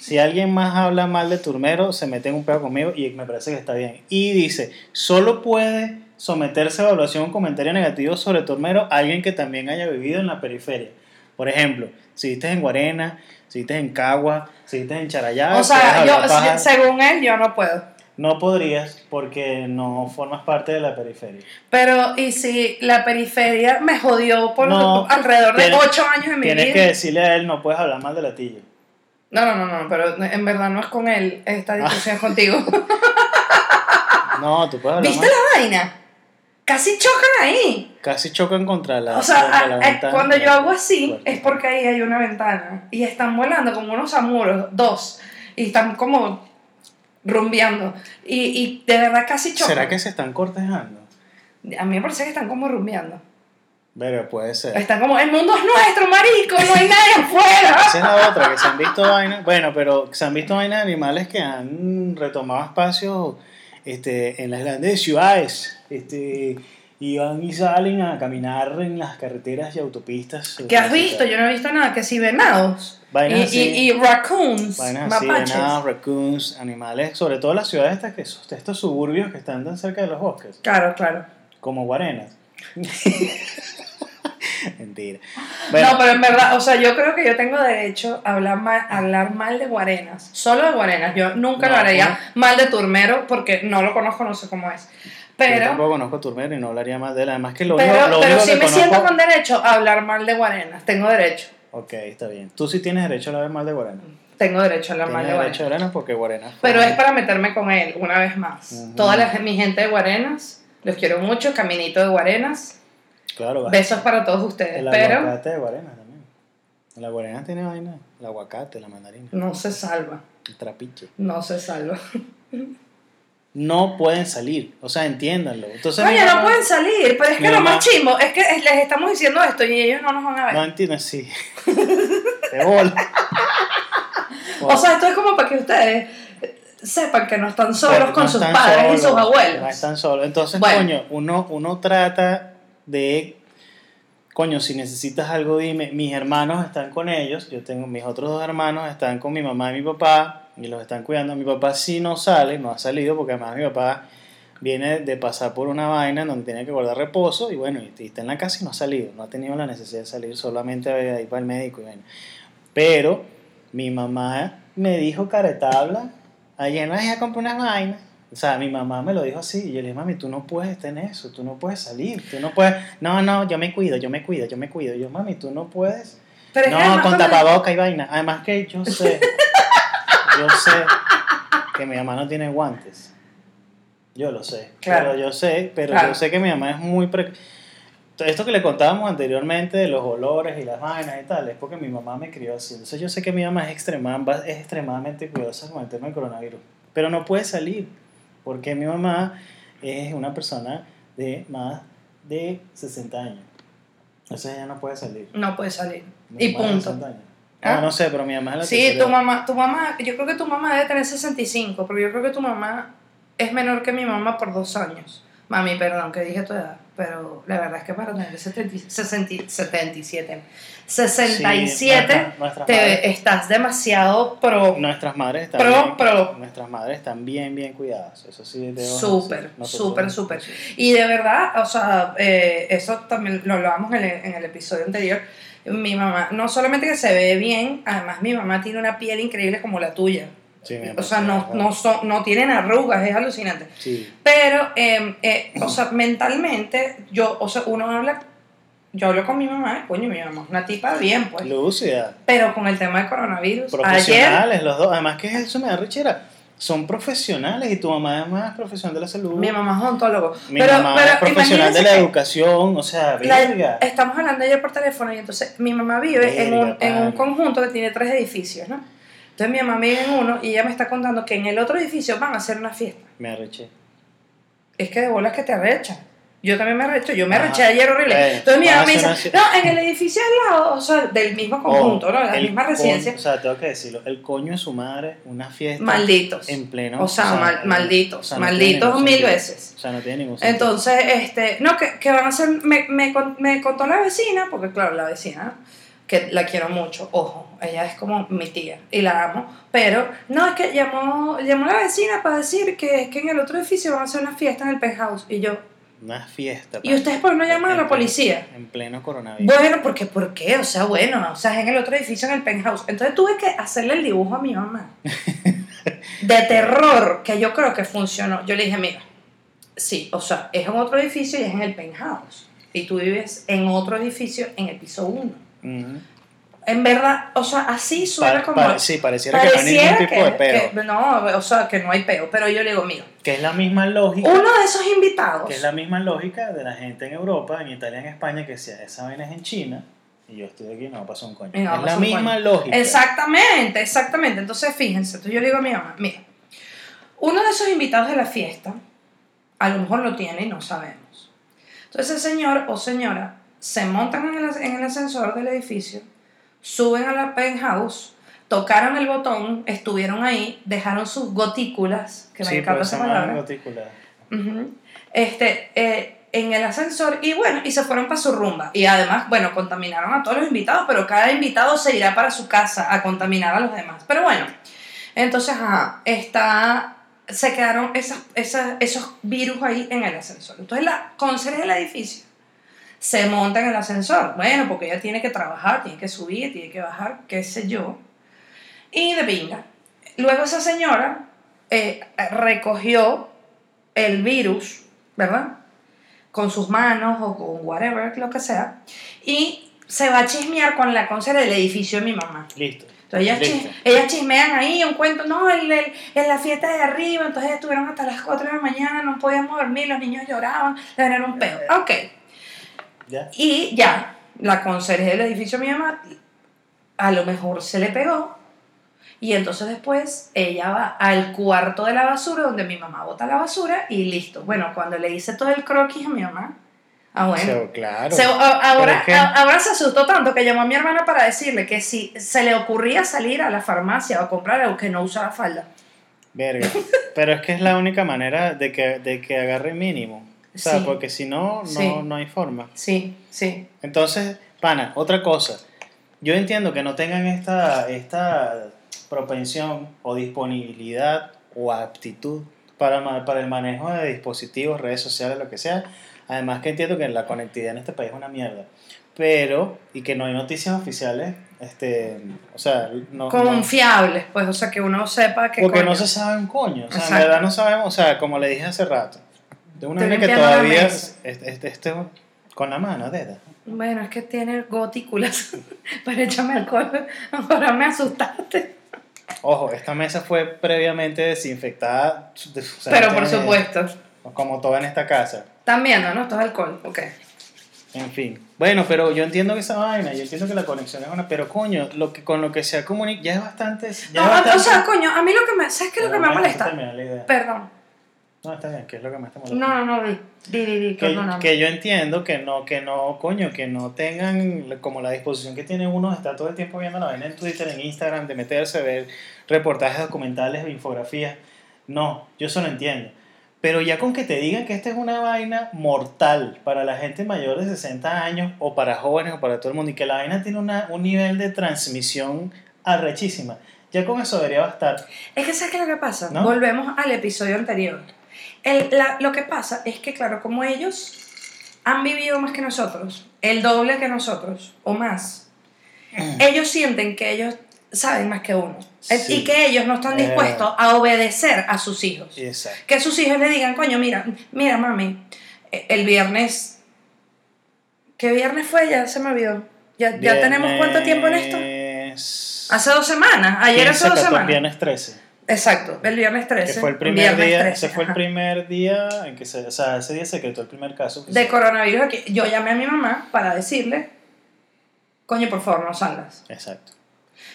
Si alguien más habla mal de Turmero, se mete en un pedo conmigo y me parece que está bien. Y dice, solo puede someterse a evaluación un comentario negativo sobre Turmero alguien que también haya vivido en la periferia. Por ejemplo, si viste en Guarena, si viste en Cagua, si viste en Charayá, O sea, yo, paja. según él, yo no puedo. No podrías porque no formas parte de la periferia. Pero, ¿y si la periferia me jodió por No, alrededor de tienes- 8 años de mi Tienes vida? que decirle a él, no puedes hablar mal de la tilla. No, no, no, no, pero en verdad no es con él esta discusión es contigo. No, tú puedes hablar ¿Viste mal. la vaina? Casi chocan ahí. Casi chocan contra la O sea, contra a- la a- ventana. cuando yo hago así Fuerte. es porque ahí hay una ventana y están volando como unos amuros, dos, y están como rumbeando. Y, y de verdad casi chocan. ¿Será que se están cortejando? A mí me parece que están como rumbeando. Pero puede ser. Están como, el mundo es nuestro, marico, no hay nadie afuera. Esa es la otra, que se han visto vainas. Bueno, pero se han visto vainas de animales que han retomado espacios este, en las grandes ciudades. Este, y van y salen a caminar en las carreteras y autopistas. ¿Qué has visto? Yo no he visto nada, que si venados. Vainas y, así. y, y raccoons, Vainas así, venados, raccoons, animales, sobre todo las ciudades estas que estos suburbios que están tan cerca de los bosques, Claro, claro. como Guarenas. Mentira. Bueno, No, pero en verdad, o sea, yo creo que yo tengo derecho a hablar mal, a hablar mal de Guarenas. Solo de Guarenas. Yo nunca No, lo haría bueno. mal de Turmero porque no lo conozco, no sé cómo es. yo Pero, tampoco conozco a Turmero y no hablaría más de él. Además que lo pero, único, lo pero único sí que me conozco... siento con derecho a hablar mal de Guarenas. Tengo derecho. Ok, está bien. Tú sí tienes derecho a hablar mal de Guarenas. Tengo derecho a hablar mal de derecho a Guarenas. Guarenas porque Guarenas... Pero es para meterme con él una vez más. Ujú. Toda la, mi gente de Guarenas, los quiero mucho. Caminito de Guarenas. Claro. Besos para todos ustedes. El Pero aguacate de Guarenas también. La Guarenas tiene vaina. El aguacate, la mandarina, no se salva. el trapiche. No se salva. No pueden salir. O sea, entiéndanlo. Entonces, Oye, no pueden salir, pero es que lo mamá- más chimbo es que les estamos diciendo esto y ellos no nos van a ver. No entienden, sí. De bola. o sea, esto es como para que ustedes sepan que no están solos Pero con no sus padres y sus abuelos. No están solos. Entonces, Bueno. coño, uno, uno trata de. Coño, si necesitas algo, dime. Mis hermanos están con ellos. Yo tengo mis otros dos hermanos, están con mi mamá y mi papá. Y los están cuidando. Mi papá sí no sale, no ha salido, porque además mi papá viene de pasar por una vaina donde tiene que guardar reposo. Y bueno, y, está en la casa y no ha salido. No ha tenido la necesidad de salir, solamente a ir para el médico. Y bueno. Pero mi mamá me dijo caretabla. Ayer me a comprar unas vainas. O sea, mi mamá me lo dijo así. Y yo le dije, mami, tú no puedes estar en eso. Tú no puedes salir. Tú no puedes. No, no, yo me cuido, yo me cuido, yo me cuido. Y yo, mami, tú no puedes. Pero no, con tapaboca y vaina. Además que yo sé. yo sé que mi mamá no tiene guantes. Yo lo sé. Claro. Pero yo sé, pero Claro. yo sé que mi mamá es muy pre- esto que le contábamos anteriormente de los olores y las vainas y tal, es porque mi mamá me crió así. Entonces yo sé que mi mamá es, extrema, es extremadamente cuidadosa con el tema del coronavirus. Pero no puede salir, porque mi mamá es una persona de más de 60 años. Entonces ella no puede salir. No puede salir. Y punto. 60 años. ¿Ah? Ah, no sé, pero mi mamá es la Sí, tercera tu mamá, tu mamá, yo creo que tu mamá debe tener 65, pero yo creo que tu mamá es menor que mi mamá por dos años. Mami, perdón que dije tu edad, pero la verdad es que para tener 70, 60, 77, 67, Sí, nuestras te estás demasiado pro. Nuestras madres están Pro, bien, pro. Nuestras madres están bien, bien cuidadas. Eso sí, debo Súper, súper, súper. Y de verdad, o sea, eh, eso también lo hablábamos en el, en el episodio anterior. Mi mamá, no solamente que se ve bien, además mi mamá tiene una piel increíble como la tuya. Sí, O sea, no, no, son, no tienen arrugas, es alucinante. Sí, Pero, eh, eh, o sea, mentalmente, yo, o sea, uno habla, yo hablo con mi mamá, coño, mi mamá es una tipa bien, pues. lúcida. Pero con el tema del coronavirus, ayer, Profesionales, los dos. Además, que eso me da rechera. Son profesionales y tu mamá es profesional de la salud. mi mamá es odontólogo. Mi pero, mamá pero es profesional de la educación. O sea, la- estamos hablando ayer por teléfono y entonces mi mamá vive en, un, en un conjunto que tiene tres edificios, ¿no? Entonces mi mamá vive en uno y ella me está contando que en el otro edificio van a hacer una fiesta. Me arreché. Es que de bolas que te arrechan. Yo también me arrecho, yo me arreché ayer horrible. Entonces mi mamá me dice, no, en el edificio al lado, o sea, del mismo conjunto, ¿no? De la misma residencia. coño- o sea, tengo que decirlo, el coño de su madre, una fiesta Malditos. en pleno. O sea, mal- malditos, o sea, no malditos mil sentido. veces. O sea, no tiene ningún sentido. Entonces, este, no, que, que van a hacer, me, me, me contó la vecina, porque claro, la vecina, que la quiero mucho, ojo, ella es como mi tía y la amo, pero no, es que llamó, llamó la vecina para decir que, que en el otro edificio van a hacer una fiesta en el penthouse y yo, Una fiesta. ¿y ustedes por qué no llaman a la policía? En pleno coronavirus. Bueno, porque ¿por qué? O sea, bueno, o sea, es en el otro edificio, en el penthouse. Entonces tuve que hacerle el dibujo a mi mamá. De terror, que yo creo que funcionó. Yo le dije, mira, sí, o sea, es en otro edificio y es en el penthouse. Y tú vives en otro edificio en el piso 1. En verdad, o sea, así suena Pa- como... pa- sí, pareciera, que no hay ningún tipo de peo. que- no, o sea, que no hay peo. Pero yo le digo, mira, Que es la misma lógica. uno de esos invitados... Que es la misma lógica de la gente en Europa, en Italia, en España, que si esa vaina es en China y yo estoy aquí, no pasa un coño. No es la misma coño. lógica. Exactamente, exactamente. Entonces, fíjense, entonces yo le digo a mi mamá, mira, uno de esos invitados de la fiesta, a lo mejor lo tiene y no sabemos. Entonces el señor o señora se montan en el, en el ascensor del edificio, suben a la penthouse, tocaron el botón, estuvieron ahí, dejaron sus gotículas, que me sí, encanta pero esa palabra, gotícula. Ujú. Este, eh, en el ascensor y bueno, y se fueron para su rumba. Y además, bueno, contaminaron a todos los invitados, pero cada invitado se irá para su casa a contaminar a los demás. Pero bueno, entonces, ajá, está, se quedaron esas, esas, esos virus ahí en el ascensor. Entonces la conserje del edificio se monta en el ascensor. Bueno, porque ella tiene que trabajar, tiene que subir, tiene que bajar, qué sé yo. Y de pinga. Luego esa señora eh, recogió el virus, ¿verdad? Con sus manos o con whatever, lo que sea. Y se va a chismear con la conserje del edificio de mi mamá. Listo. Entonces ellas, chis- ellas chismean ahí un cuento, no, en la fiesta de arriba, entonces estuvieron hasta las 4 de la mañana, no podíamos dormir, los niños lloraban, le era un peo. Ok. ¿Ya? Y ya, la conserje del edificio de mi mamá, a lo mejor se le pegó. Y entonces después ella va al cuarto de la basura donde mi mamá bota la basura y listo. Bueno, cuando le hice todo el croquis a mi mamá, ah bueno. Claro. Ahora, que- ahora se asustó tanto que llamó a mi hermana para decirle que si se le ocurría salir a la farmacia o a comprar algo que no usara falda. Verga. Pero es que es la única manera de que, de que agarre mínimo. O sea, Sí. porque si no, no, Sí. no hay forma. Sí, sí. Entonces, pana, otra cosa. Yo entiendo que no tengan esta, esta propensión o disponibilidad o aptitud para, para el manejo de dispositivos, redes sociales, lo que sea. Además que entiendo que la conectividad en este país es una mierda. Pero, y que no hay noticias oficiales, este, o sea, no... no- Confiables, pues, o sea, que uno sepa que... porque coño. no se sabe un coño. O sea, en Exacto. verdad no sabemos, o sea, como le dije hace rato. De una Estoy manera que todavía... Este, este, este- con la mano, deda. Bueno, es que tiene gotículas para echarme alcohol. Ahora me asustaste. Ojo, esta mesa fue previamente desinfectada. o sea, Pero no por supuesto. Como toda en esta casa. Viendo, ¿no? Esto es alcohol. Ok. En fin. Bueno, pero yo entiendo que esa vaina, yo entiendo que la conexión es una. Pero coño, lo que, con lo que se ha comunicado ya es bastante. Ya No, es o bastante- sea, coño, a mí lo que me... ¿Sabes qué es lo que me molesta? Perdón. No, está bien, ¿qué es lo que más te molesta? No, no, no, di. Di, di, di, que, que yo entiendo que no, que no, coño, que no tengan como la disposición que tiene uno de estar todo el tiempo viendo la vaina en Twitter, en Instagram, de meterse, ver reportajes documentales, infografías. No, yo eso lo entiendo. Pero ya con que te digan que esta es una vaina mortal para la gente mayor de 60 años o para jóvenes o para todo el mundo y que la vaina tiene una, un nivel de transmisión arrechísima, ya con eso debería bastar. Es que ¿sabes qué es lo que pasa? ¿No? Volvemos al episodio anterior. El- la- lo que pasa es que, claro, como ellos han vivido más que nosotros, el doble que nosotros, o más, ellos sienten que ellos saben más que uno. Eh, Sí. Y que ellos no están Es dispuestos a obedecer a sus hijos. Exacto. Que sus hijos le digan, coño, mira, mira, mami, eh, el viernes... ¿Qué viernes fue? Ya se me olvidó. ¿Ya, ya tenemos cuánto tiempo en esto? Hace dos semanas. Ayer hace dos semanas. Viernes 13. Exacto, el viernes 13. Que fue el primer viernes día, 13, ese fue el primer día en que se, o sea, ese día se decretó el primer caso. de se- coronavirus aquí. Yo llamé a mi mamá para decirle, coño, por favor, no salgas. Exacto.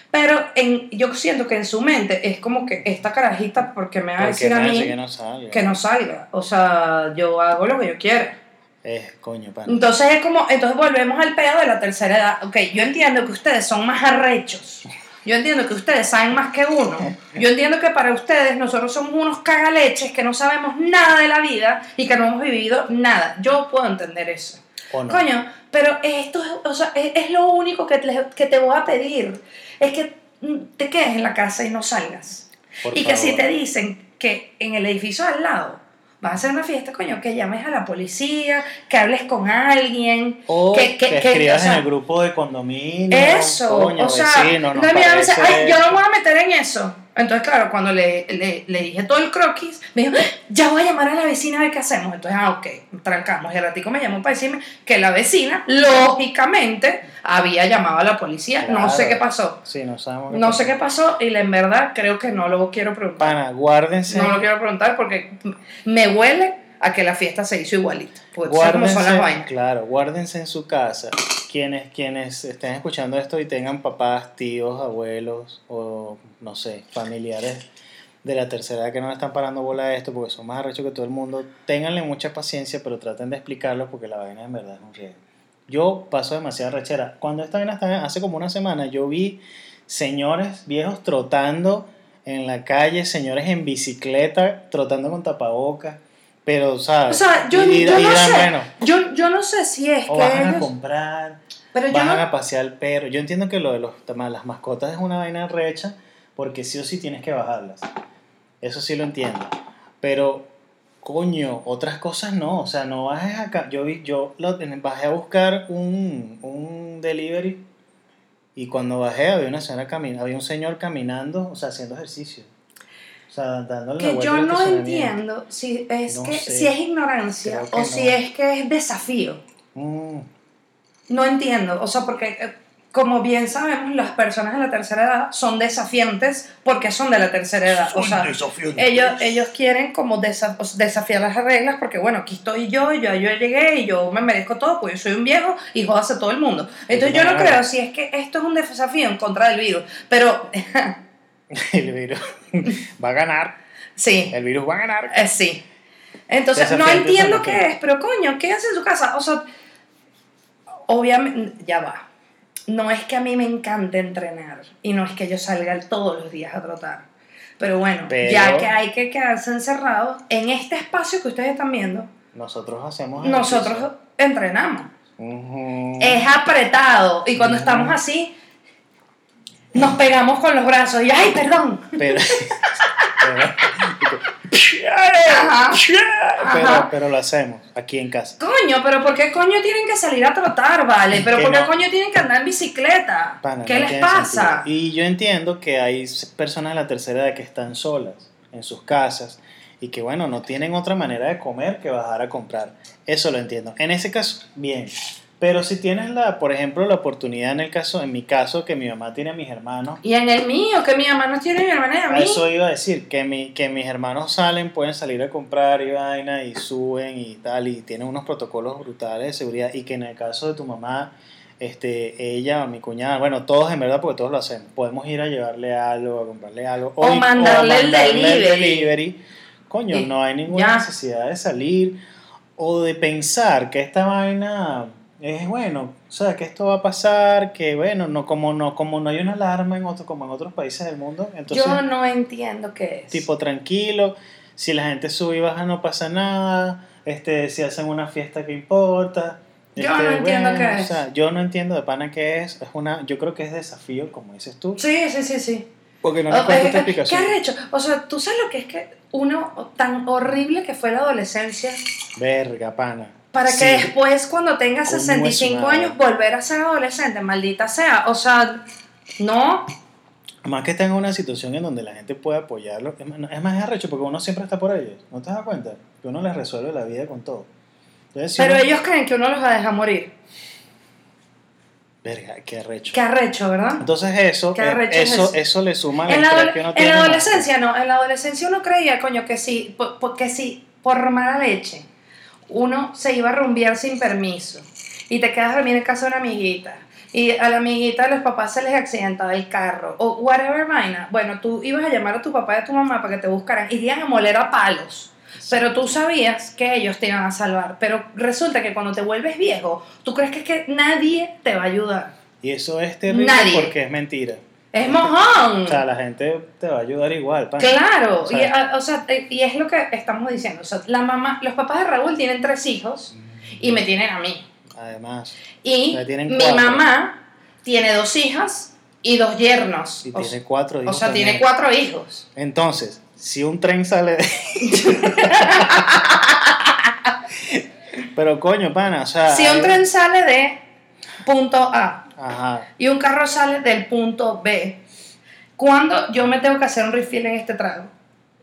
Pero en, yo siento que en su mente es como que esta carajita, porque me va a Porque decir a mí que no salga. que no salga. O sea, yo hago lo que yo quiera. Es coño, pana. Entonces es como, entonces volvemos al pedo de la tercera edad. Ok, yo entiendo que ustedes son más arrechos. Yo entiendo que ustedes saben más que uno. Yo entiendo que para ustedes nosotros somos unos cagaleches que no sabemos nada de la vida y que no hemos vivido nada. Yo puedo entender eso. ¿O no? Coño, pero esto es, o sea, es, es lo único que te, que te voy a pedir. Es que mm, te quedes en la casa y no salgas. Por y que si favor. te dicen que en el edificio al lado vas a hacer una fiesta, coño, que llames a la policía, que hables con alguien. O que, que, que- que- escribas o sea, en el grupo de condominio. Eso, coño, o sea, vecino, nos no, mira, me dice, parece "Ay, yo esto". no me voy a meter en eso. Entonces, claro, cuando le, le, le dije todo el croquis, me dijo, ya voy a llamar a la vecina a ver qué hacemos. Entonces, ah, ok, trancamos. Y el ratico me llamó para decirme que la vecina, lógicamente, había llamado a la policía. No sé qué pasó. Sí, no sabemos. No sé qué pasó y en verdad creo que no lo quiero preguntar. Pana, guárdense. No lo quiero preguntar porque me huele a que la fiesta se hizo igualita. Porque son las Guárdense, vainas. claro, guárdense en su casa. Quienes, quienes estén escuchando esto y tengan papás, tíos, abuelos o no sé, familiares de la tercera edad que no le están parando bola a esto porque son más arrechos que todo el mundo, ténganle mucha paciencia, pero traten de explicarlo porque la vaina en verdad es un riesgo. Yo paso demasiada rechera. Cuando esta vaina estaba hace como una semana, yo vi señores viejos trotando en la calle, señores en bicicleta, trotando con tapabocas. Pero, ¿sabes? O sea, yo, Y- y yo no dirán, sé. bueno, Yo, yo no sé si es o que a ellos- comprar, Pero yo bajan no, a pasear el perro. Yo entiendo que lo de los, las mascotas es una vaina recha porque sí o sí tienes que bajarlas. Eso sí lo entiendo. Pero, coño, otras cosas no. O sea, no bajes acá. Yo, vi, yo lo, bajé a buscar un, un delivery y cuando bajé había una señora camin había un señor caminando, o sea, haciendo ejercicio. O sea, dándole que yo al no entiendo si es No que sé. si es ignorancia que o si es que es desafío. Mm, No entiendo, o sea, porque eh, como bien sabemos, las personas de la tercera edad son desafiantes porque son de la tercera edad. O sea, ellos, ellos quieren como desafiar las reglas porque, bueno, aquí estoy yo, yo, yo llegué y yo me merezco todo, pues yo soy un viejo y jodas a todo el mundo. Entonces yo no creo si es que esto es un desafío en contra del virus, pero el virus va a ganar. sí, El virus va a ganar. Eh, sí. Entonces, no entiendo son qué es, pero coño, ¿qué hace en su casa? O sea, obviamente, ya va. No es que a mí me encante entrenar y no es que yo salga todos los días a trotar. Pero bueno, Pero- ya que hay que quedarse encerrados en este espacio que ustedes están viendo, Nosotros hacemos. nosotros entrenamos. Es apretado y cuando estamos así, nos pegamos con los brazos y ¡ay, perdón! Pero, pero, Ajá. pero, Ajá. pero lo hacemos aquí en casa. Coño, pero ¿por qué coño tienen que salir a trotar, vale? Pero ¿por qué no. coño tienen que andar en bicicleta? Pana, ¿Qué no les pasa? sentido. Y yo entiendo que hay personas de la tercera edad que están solas en sus casas y que, bueno, no tienen otra manera de comer que bajar a comprar. Eso lo entiendo. En ese caso, bien. Pero si tienes, la, por ejemplo, la oportunidad en el caso, en mi caso, que mi mamá tiene a mis hermanos, Y en el mío, que mi mamá no tiene mi hermana y a A mí. eso iba a decir, que, mi, que mis hermanos salen, pueden salir a comprar y vaina y suben y tal, y tienen unos protocolos brutales de seguridad, y que en el caso de tu mamá, este, ella o mi cuñada, bueno, todos en verdad, porque todos lo hacen, podemos ir a llevarle algo, a comprarle algo, O mandarle el delivery. delivery. Coño, Y no hay ninguna ya. necesidad de salir o de pensar que esta vaina es bueno, o sea, que esto va a pasar, que bueno, no como no como no hay una alarma en otro, como en otros países del mundo, entonces Yo no entiendo qué es. tipo tranquilo, si la gente sube y baja no pasa nada, este si hacen una fiesta que importa. Yo este, no entiendo bueno, qué o es. sea, yo no entiendo de pana qué es, es una yo creo que es desafío, como dices tú, Sí, sí, sí, sí. porque no O- eh, esta eh, ¿Qué explicación. arrecho? O sea, ¿tú sabes lo que es que uno tan horrible que fue la adolescencia Verga, pana. Para que Sí. después cuando tengas Coño, 65 es una- años volver a ser adolescente, maldita sea? O sea, no. Más que está en una situación en donde la gente puede apoyarlo. Es más, es arrecho porque uno siempre está por ellos. ¿No te das cuenta? Que uno les resuelve la vida con todo. Entonces, si Pero uno- ellos creen que uno los va a dejar morir. Verga, qué arrecho. Qué arrecho, ¿verdad? Entonces eso, eh, es eso, eso. le suma al En la, que uno en la más. adolescencia no, en la adolescencia uno creía, coño, que sí, po- po- que sí, por mala leche, uno se iba a rumbear sin permiso y te quedas a dormir en casa de una amiguita y a la amiguita los papás se les accidentaba el carro o whatever vaina. Bueno, tú ibas a llamar a tu papá y a tu mamá para que te buscaran y iban a moler a palos. Pero tú sabías que ellos te iban a salvar. Pero resulta que cuando te vuelves viejo, tú crees que, es que nadie te va a ayudar. Y eso es terrible Nadie. porque es mentira. Es mojón. O sea, la gente te va a ayudar igual, pana. Claro, O sea- y, a- o sea, eh, y es lo que estamos diciendo. O sea, la mamá, los papás de Raúl tienen tres hijos y me tienen a mí. Además, Y mi mamá tiene dos hijas y dos yernos. y o, tiene cuatro o hijos sea, también. tiene cuatro hijos. Entonces, si un tren sale de... Pero coño, pana, o sea... Si un tren sale de punto A Ajá. y un carro sale del punto B, ¿cuándo yo me tengo que hacer un refill en este trago?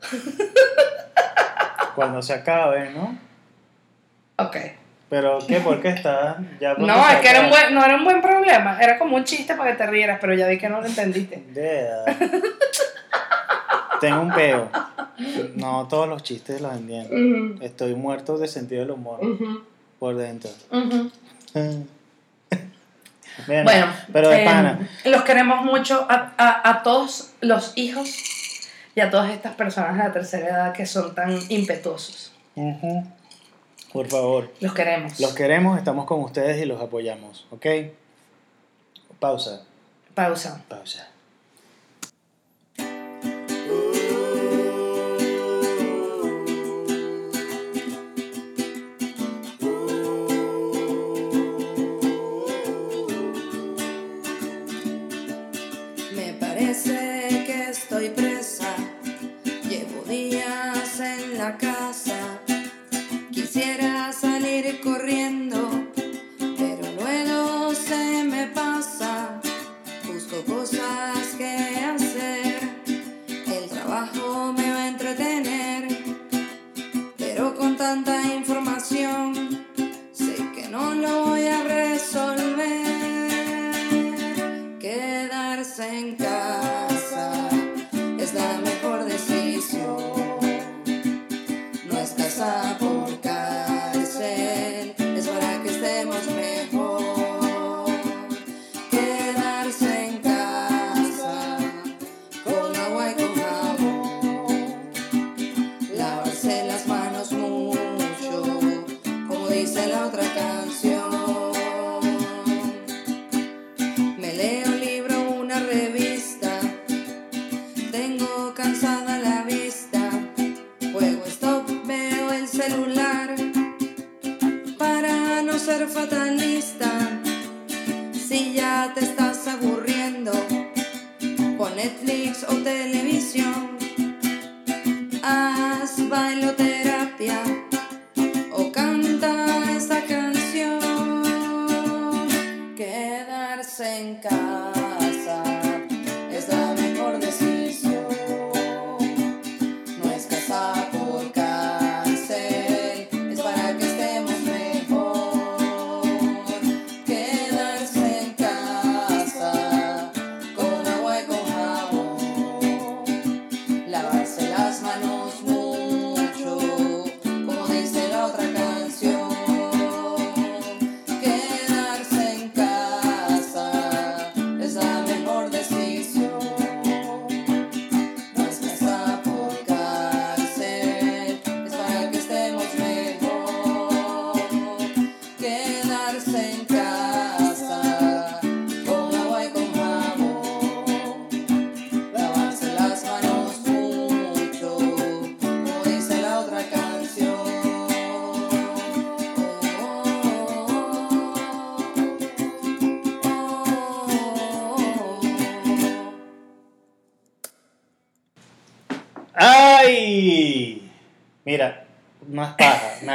Cuando se acabe, ¿no? Ok. Pero, ¿qué? ¿Por qué está? Ya No, es que era un buen, no era un buen problema. Era como un chiste para que te rieras, pero ya vi que no lo entendiste. Yeah. Tengo un peo. No todos los chistes los entiendo. Estoy muerto de sentido del humor por dentro. ujú. Bueno, Bueno, pero de eh, pana. los queremos mucho a, a, a todos los hijos y a todas estas personas de la tercera edad que son tan impetuosos. Ujú. Por favor. Los queremos. Los queremos, estamos con ustedes y los apoyamos, ¿ok? Pausa, Pausa. pausa. Quisiera salir corriendo,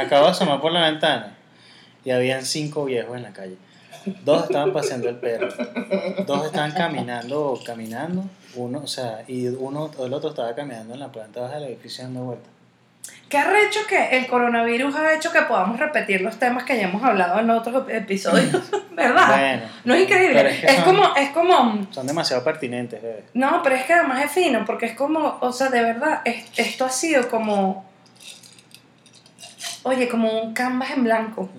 acabo de asomar por la ventana y habían cinco viejos en la calle. Dos estaban paseando el perro. Dos estaban caminando, caminando. Uno, o sea, y uno, el otro estaba caminando en la planta baja del edificio dando vueltas. ¿Qué ha hecho que el coronavirus ha hecho que podamos repetir los temas que ya hemos hablado en otros episodios? ¿Verdad? Bueno, no es increíble. es que es, son- como, es como, son demasiado pertinentes, bebé. no, pero es que además es fino, porque es como, o sea, de verdad, es- esto ha sido como, oye, como un canvas en blanco.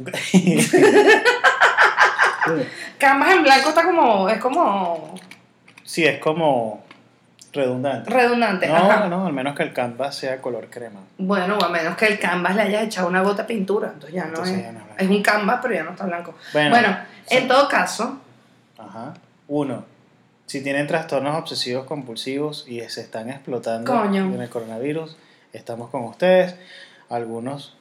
Canvas en blanco está como, es como, Sí, es como. redundante. redundante. No, ajá. no, al menos que el canvas sea color crema. Bueno, a menos que el canvas le hayas echado una gota de pintura, entonces ya no Entonces es. ya no es un canvas, pero ya no está blanco. Bueno, Bueno, sí. en todo caso, Ajá. Uno, si tienen trastornos obsesivos compulsivos y se están explotando Coño. en el coronavirus, estamos con ustedes. Algunos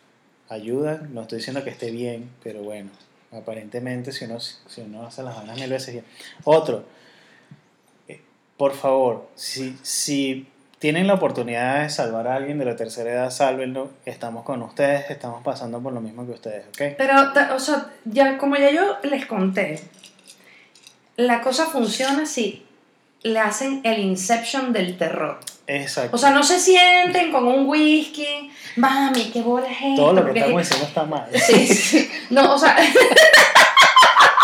ayudan, no estoy diciendo que esté bien, pero bueno, aparentemente si uno, si uno hace las ganas mil veces. Otro, eh, por favor, si, si tienen la oportunidad de salvar a alguien de la tercera edad, sálvenlo. Estamos con ustedes, estamos pasando por lo mismo que ustedes, ¿ok? pero, o sea, ya, como ya yo les conté, la cosa funciona si le hacen el inception del terror. Exacto. O sea, no se sienten con un whisky, mami, qué bola es esto. Todo lo que estamos diciendo está mal. Sí, sí. No, o sea,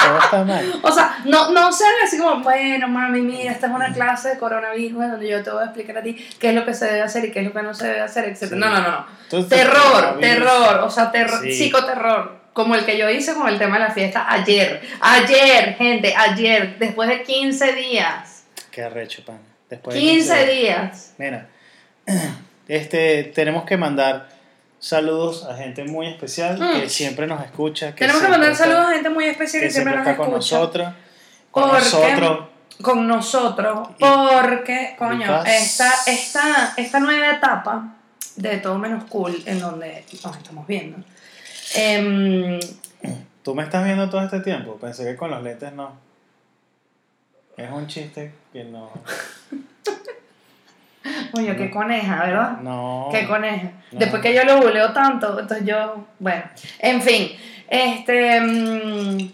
Todo está mal. O sea, no, no sean así como, bueno, mami, mira, esta es una clase de coronavirus donde yo te voy a explicar a ti qué es lo que se debe hacer y qué es lo que no se debe hacer, etc. Sí. No, no, no. Entonces, Terror, terror, o sea, terror, Sí. psicoterror. Como el que yo hice con el tema de la fiesta ayer. Ayer, gente, ayer, después de 15 días. Qué arrecho, pana. Después de 15 días. Mira, este, tenemos que mandar saludos a gente muy especial Mm. que siempre nos escucha. Que Tenemos que mandar está- saludos a gente muy especial que, que siempre, siempre está nos con escucha. nosotros. Con Porque- nosotros. con nosotros porque, coño, esta, esta, esta nueva etapa de Todo Menos Cool en donde nos estamos viendo. em, ¿Tú me estás viendo todo este tiempo? Pensé que con los lentes no. Es un chiste que no. coño, qué coneja, ¿verdad? No. Qué coneja. No. Después que yo lo buleo tanto, entonces yo, bueno, en fin, este... mm.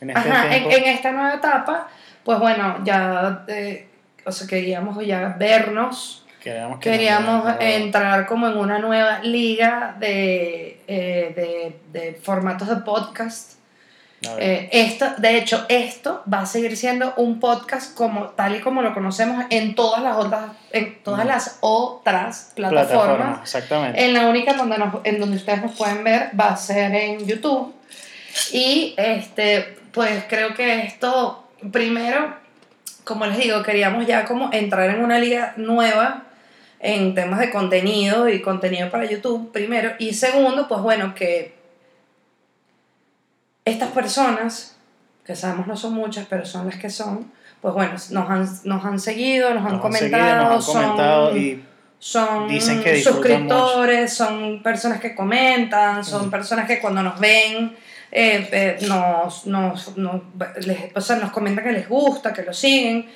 En este Ajá, en, tiempo. en esta nueva etapa, pues bueno, ya, eh, o sea, queríamos ya vernos, queríamos que queríamos entrar como en una nueva liga de, eh, de, de formatos de podcast. Eh, esto, de hecho, esto va a seguir siendo un podcast como tal y como lo conocemos en todas las otras, en todas las otras plataformas, exactamente. En la única en donde, nos- en donde ustedes nos pueden ver va a ser en YouTube. Y este, pues creo que esto, primero, como les digo, queríamos ya como entrar en una liga nueva en temas de contenido y contenido para YouTube, primero. Y segundo, pues bueno, que estas personas, que sabemos no son muchas, pero son las que son, pues bueno, nos han, nos han seguido, nos han comentado, seguido, nos han comentado son y son Dicen que disfrutan suscriptores, son personas que comentan, son personas que cuando nos ven eh, eh, nos, nos, nos- les- o sea, nos comentan que les gusta, que lo siguen.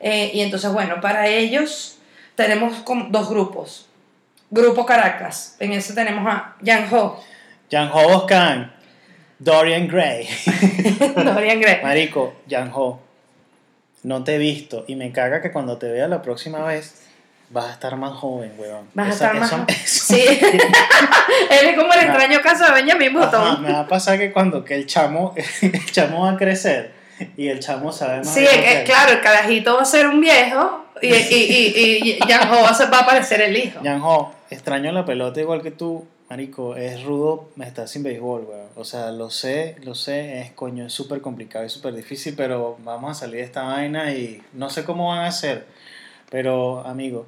Eh, y entonces, bueno, para ellos tenemos como dos grupos. Grupo Caracas, en ese tenemos a Jan Ho, Jan Ho Boscan, Dorian Gray. Dorian Gray. Marico, Jan Ho, no te he visto y me caga que cuando te vea la próxima vez vas a estar más joven, weón. Vas a estar más eso- jo- eso- Sí. Él es como el extraño caso de Benjamin Ajá, Button. me va a pasar que cuando que el chamo, el chamo va a crecer y el chamo sabe más Sí, es. claro, el carajito va a ser un viejo y, y, y, y Jan Ho va a, ser- va a aparecer el hijo. Jan Ho, extraño la pelota igual que tú, marico, es rudo, está sin béisbol, weón. O sea, lo sé, lo sé, es coño, es súper complicado, es súper difícil, pero vamos a salir de esta vaina y no sé cómo van a hacer. Pero, amigo,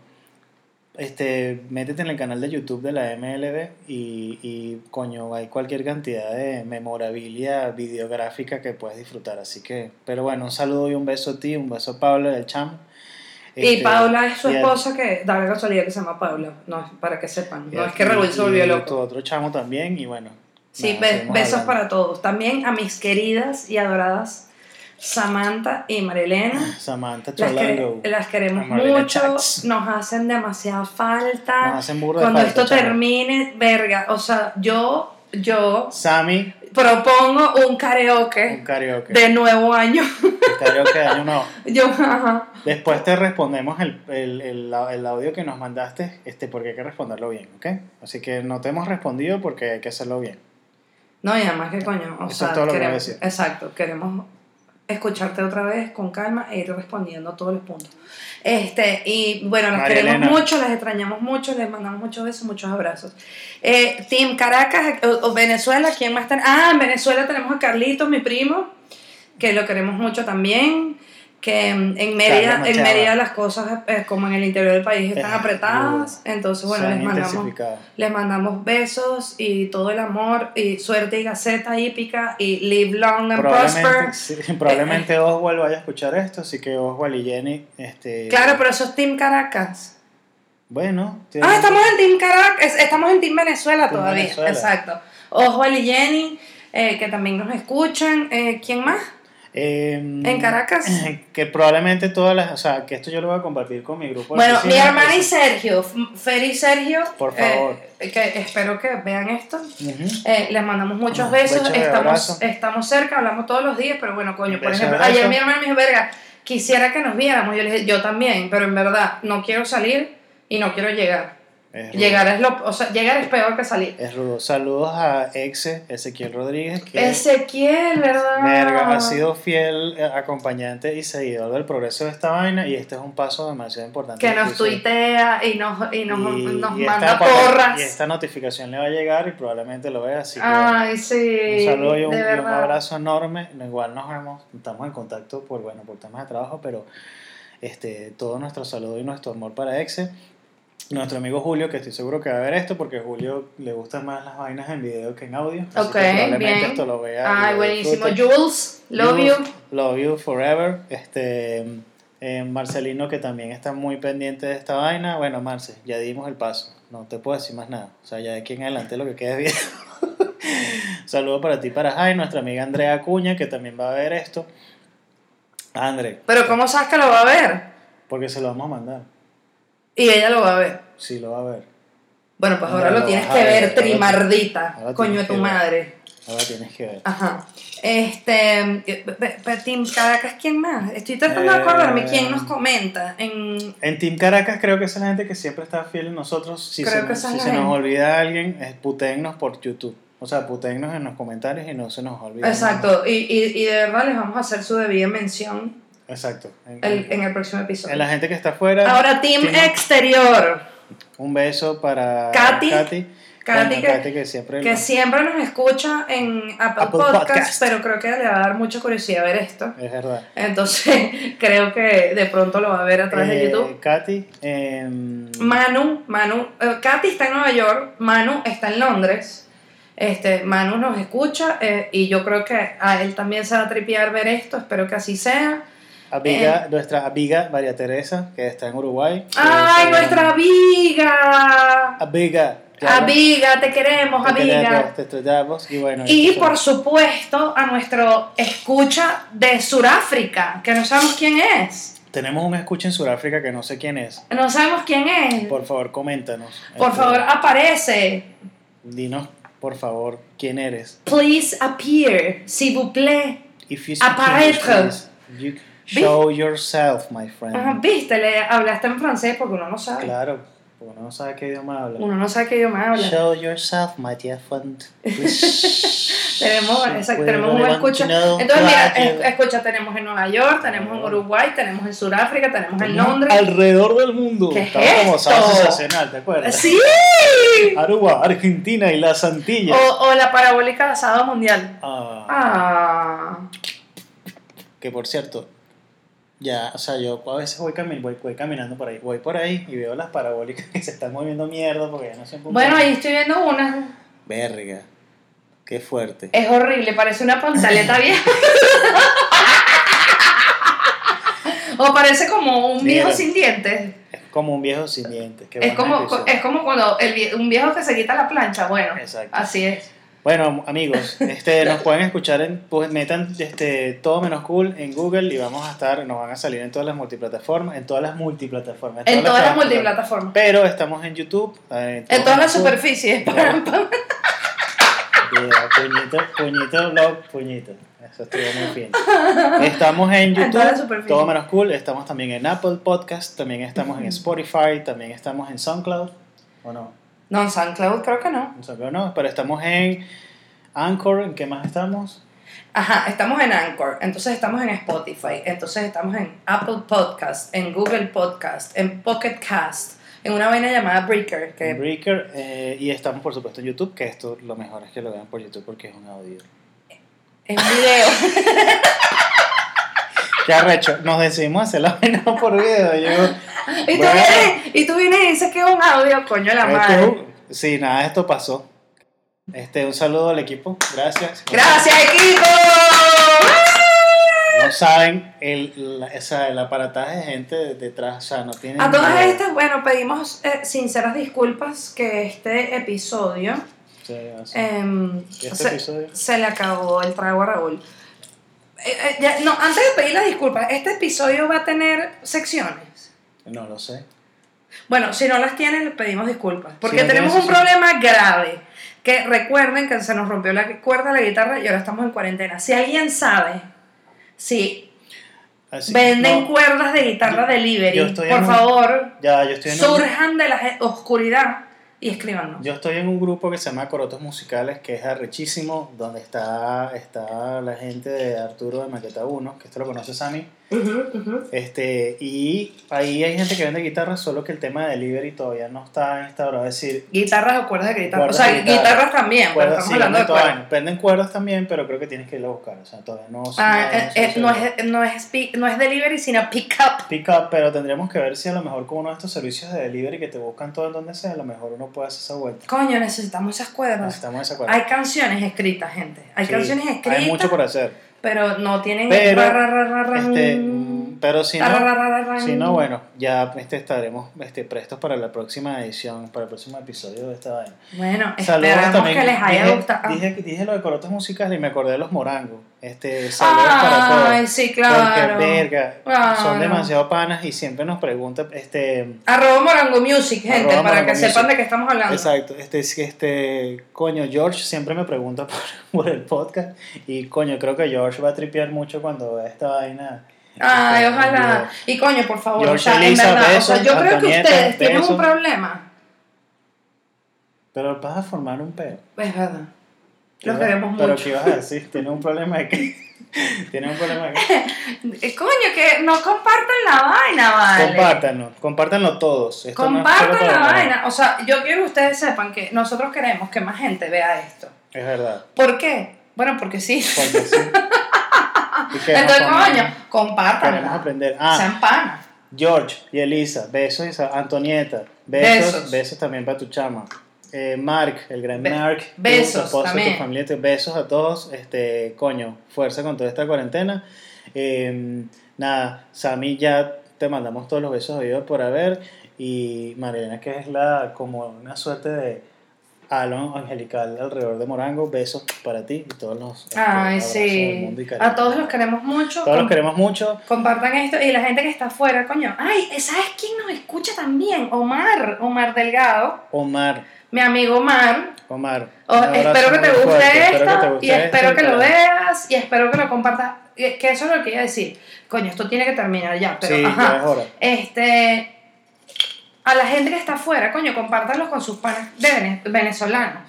este, métete en el canal de YouTube de la MLB y, y coño, hay cualquier cantidad de memorabilia videográfica que puedes disfrutar. Así que, pero bueno, un saludo y un beso a ti, un beso a Pablo del Cham. Y Este, Paula es su esposa que da la casualidad que se llama Paula, no, para que sepan, no es que Raúl se volvió loco. otro chamo también, y bueno. Sí, nada, be- seguimos besos hablando. para todos. También a mis queridas y adoradas Samantha y Marilena. Samantha Las, las queremos mucho, Chats. nos hacen demasiada falta. Nos hacen burda de Cuando falta, esto termine, verga, o sea, yo, yo Sammy, propongo un un karaoke karaoke. de nuevo año. Un karaoke de año nuevo. Yo, ajá. Después te respondemos el, el, el, el audio que nos mandaste, este, porque hay que responderlo bien, ¿ok? Así que no te hemos respondido porque hay que hacerlo bien. No, y además que coño, o Eso sea, es todo lo que voy a decir. exacto, queremos escucharte otra vez con calma e ir respondiendo todos los puntos. Este, y bueno, las María queremos Elena. mucho, las extrañamos mucho, les mandamos muchos besos, muchos abrazos. Eh, Team Caracas o, o Venezuela, ¿quién más está? Ah, en Venezuela tenemos a Carlitos, mi primo, que lo queremos mucho también. Que en Mérida, en. Mérida las cosas, eh, como en el interior del país, están Eh, apretadas. Entonces, bueno, les mandamos, les mandamos besos y todo el amor y suerte y gaceta hípica y live long and prosper. Probablemente, sí, probablemente Oswald vaya a escuchar esto, así que Oswald y Jenny, este, Claro, pero eso es Team Caracas. bueno, Ah, estamos en Team Caracas, estamos en Team Venezuela Team todavía. Venezuela. Exacto. Oswald y Jenny, eh, que también nos escuchan. Eh, ¿Quién más? Em, En Caracas. Que probablemente todas las, o sea, que esto yo lo voy a compartir con mi grupo. Bueno, mi hermana y Sergio, Fer y Sergio, Por favor. eh, que espero que vean esto. ujú. Eh, les mandamos muchos besos, estamos, estamos cerca, hablamos todos los días, pero bueno, coño, por ejemplo, ayer mi hermana me dijo, verga, quisiera que nos viéramos, yo le dije, yo también, pero en verdad, no quiero salir y no quiero llegar. Es. Llegar es, lo, o sea, llegar es peor que salir. Es rudo. Saludos a Exe, Ezequiel Rodríguez, que Ezequiel, ¿verdad? verga, ha sido fiel eh, acompañante y seguidor del progreso de esta vaina y este es un paso demasiado importante. Que nos tuitea y nos, y nos, y- nos y manda porras. Y esta notificación le va a llegar y probablemente lo vea, así que Ay, sí. un saludo y un, y un abrazo enorme. Igual nos vemos, estamos en contacto por, bueno, por temas de trabajo, pero este, todo nuestro saludo y nuestro amor para Exe. Nuestro amigo Julio, que estoy seguro que va a ver esto, porque a Julio le gustan más las vainas en video que en audio. así Ok, que probablemente bien. esto lo vea. Ay, buenísimo. Jules, love you. Love you forever. Este, eh, Marcelino, que también está muy pendiente de esta vaina. Bueno, Marce, ya dimos el paso. No te puedo decir más nada. O sea, ya de aquí en adelante lo que quede bien. Saludo para ti, para Jai, nuestra amiga Andrea Acuña, que también va a ver esto. André, Pero ¿cómo sabes que lo va a ver? porque se lo vamos a mandar. Y ella lo va a ver. Sí, lo va a ver. Bueno, pues Ahora ahora lo tienes que ver, ver, trimardita. Coño de tu madre. Ahora tienes que ver. Ajá. Este. eh, pe- pe- Team Caracas, ¿quién más? Estoy tratando de acordarme Eh, quién nos comenta. En, En Team Caracas creo que esa es la gente que siempre está fiel en nosotros. Si Creo se, que si se nos olvida alguien, es putéennos por YouTube. O sea, putéennos en los comentarios y no se nos olvide. exacto. Y, y, y de verdad les vamos a hacer su debida mención Exacto. En, el- en el próximo episodio. en la gente que está afuera. Ahora, Team Team- Exterior. Un beso para Katy. Katy. Katy Coño, que- Katy que siempre. Que siempre nos escucha en Apple, Apple Podcast, Podcast. pero creo que le va a dar mucha curiosidad ver esto. Es verdad. Entonces, creo que de pronto lo va a ver a través de Eh, YouTube. Katy. em, Manu, Manu, eh, Katy está en Nueva York, Manu está en Londres. Este, Manu nos escucha eh, y yo creo que a él también se va a tripear ver esto, espero que así sea. Amiga, nuestra amiga María Teresa, que está en Uruguay. Eh. ¡Ay, es, nuestra amiga! Amiga. ya Amiga, te queremos, te amiga. queremos, te estudiamos, y bueno. Y por supuesto a nuestro escucha de Sudáfrica, que no sabemos quién es. Tenemos un escucha en Sudáfrica que no sé quién es. No sabemos quién es. Por favor, coméntanos. Por Este, favor, aparece. Dinos, por favor, quién eres. Please appear, s'il vous plaît. If you. English, please, you show yourself, my friend. Ajá, Viste, le hablaste en francés porque uno no sabe. Claro, porque uno no sabe qué idioma habla. Uno no sabe qué idioma habla. Show yourself, my dear friend. Tenemos, exacto, tenemos un escucha. Entonces, mira, escucha, tenemos en Nueva York, tenemos en Uruguay, tenemos en Sudáfrica, tenemos en Londres. Alrededor del mundo. ¿Qué es esto? sensacional, ¿te acuerdas? ¡Sí! Aruba, Argentina y las Antillas. O, o la parabólica de asado mundial. Ah, Ah. que por cierto, ya, o sea, yo a veces voy, cami- voy, voy caminando por ahí, voy por ahí y veo las parabólicas que se están moviendo mierda porque ya no sé Bueno, ahí estoy viendo una. Verga, qué fuerte. Es horrible, parece una pantaleta vieja. o parece como un viejo Mira. sin dientes. Es como un viejo sin dientes. qué Es como, es como cuando el vie- un viejo que se quita la plancha. Bueno, Exacto. así es. Bueno, amigos, este, nos pueden escuchar en, pues metan este, todo menos cool en Google y vamos a estar, nos van a salir en todas las multiplataformas, en todas las multiplataformas. En todas las plataformas. multiplataformas. Pero estamos en YouTube. eh, En todas las superficies. Yeah, puñito, puñito, blog, puñito. Eso estuvo muy bien. Estamos en YouTube, todo menos cool. Estamos también en Apple Podcast, también estamos en Spotify, también estamos en SoundCloud. ¿O no? No, en SoundCloud creo que no. En SoundCloud no, pero estamos en Anchor. ¿En qué más estamos? Ajá, estamos en Anchor, entonces estamos en Spotify, entonces estamos en Apple Podcast, en Google Podcast, en Pocket Cast, en una vaina llamada Breaker, que Breaker. eh, y estamos, por supuesto, en YouTube, que esto lo mejor es que lo vean por YouTube porque es un audio. es un video. Qué arrecho. Nos decidimos hacer la vaina por video. Yo, Y tú, Bueno. vienes, y tú vienes y dices que es un audio, coño la madre. sí, nada, esto pasó. Este, un saludo al equipo. Gracias. Gracias, equipo. No saben el, la- esa, el aparataje de gente detrás. O sea, no tienen. A todas idea. estas, bueno, pedimos eh, sinceras disculpas que este episodio, Sí, ¿Y este se, episodio? se le acabó el trago a Raúl. Eh, eh, ya- no, antes de pedir las disculpas, este episodio va a tener secciones. No lo sé. Bueno, si no las tiene, le pedimos disculpas. Porque Si no tenemos un problema grave. Que recuerden que se nos rompió la cuerda de la guitarra y ahora estamos en cuarentena. Si alguien sabe si Así- venden no, cuerdas de guitarra delivery, yo por un- favor, Ya, yo estoy en un, surjan de la oscuridad y escríbanos. yo estoy en un grupo que se llama Corotos Musicales, que es arrechísimo, donde está, está la gente de Arturo de Maqueta 1, que esto lo conoce Sammy. Ujú. Este, y ahí hay gente que vende guitarras, solo que el tema de delivery todavía no está instaurado. Es decir, Guitarras o cuerdas de guitarra. Cuerdas o sea, de guitarra. guitarras también, cuerdas, estamos sí, hablando de cuerdas. Venden cuerdas también, pero creo que tienes que ir a buscar. O sea, todavía no, Ah, no- eh, eh, no, es, no, es, pi- no es delivery, sino pick up. Pick up, pero tendríamos que ver si a lo mejor con uno de estos servicios de delivery que te buscan todo en donde sea, a lo mejor uno puede hacer esa vuelta. Coño, necesitamos esas cuerdas. Estamos de ese acuerdo. Hay canciones escritas, gente. Hay Sí, canciones escritas, Hay mucho por hacer. pero no tienen... Pero, ra, ra, ra, ra, ra, Este, pero si no, si no, bueno, ya este, estaremos este, prestos para la próxima edición, para el próximo episodio de esta vaina. Bueno, Saludos esperamos también. que les haya dije, gustado. Dije, dije lo de corotos musicales y me acordé de los morangos. Este, saludos para todos. Ay, sí, claro. Porque, verga, son demasiado panas y siempre nos preguntan, este, Arroba Morango Music, gente, para Morango que sepan de qué estamos hablando. exacto, este, este, coño, George siempre me pregunta por, por el podcast y coño, creo que George va a tripear mucho cuando vea esta vaina. Ay, ojalá. Y coño, por favor, o sea, en verdad, o sea, yo creo que ustedes tienen un problema. Pero vas a formar un pedo. Es verdad. Los ¿Qué queremos ibas- Pero mucho. ¿qué ibas a decir? ¿Tienes un problema de qué? ¿Tienes un problema de qué? Eh, Coño, que no compartan la vaina, vale. Compártanlo, compártanlo todos. Esto no es Compartan para la vaina. O sea, yo quiero que ustedes sepan que nosotros queremos que más gente vea esto. Es verdad. ¿Por qué? Bueno, porque sí. Porque sí. Entonces, pongan- coño, compartan. Queremos aprender. Ah, Sean panas. George y Elisa, besos. Isa- Antonieta, besos. Besos. Besos, también para tu chama. Eh, Mark, el gran Be- Mark. besos tu también. tu familia, te- besos a todos. Este, coño, fuerza con toda esta cuarentena. Eh, nada, Sammy ya te mandamos todos los besos oídos por haber. Y Marilena, que es la como una suerte de halo angelical alrededor de Morango, besos para ti y todos los Ay, sí. A todos los queremos mucho. Todos los queremos mucho. Compartan esto. Y la gente que está afuera, coño. Ay, ¿sabes quién nos escucha también? Omar. Omar Delgado. Omar, Mi amigo Omar. Omar. Oh, espero que te guste esto y espero que lo veas y espero que lo compartas. Que eso es lo que iba a decir. Coño, esto tiene que terminar ya, pero ajá. Este a la gente que está afuera, coño, compártanlo con sus panas de vene- venezolanos.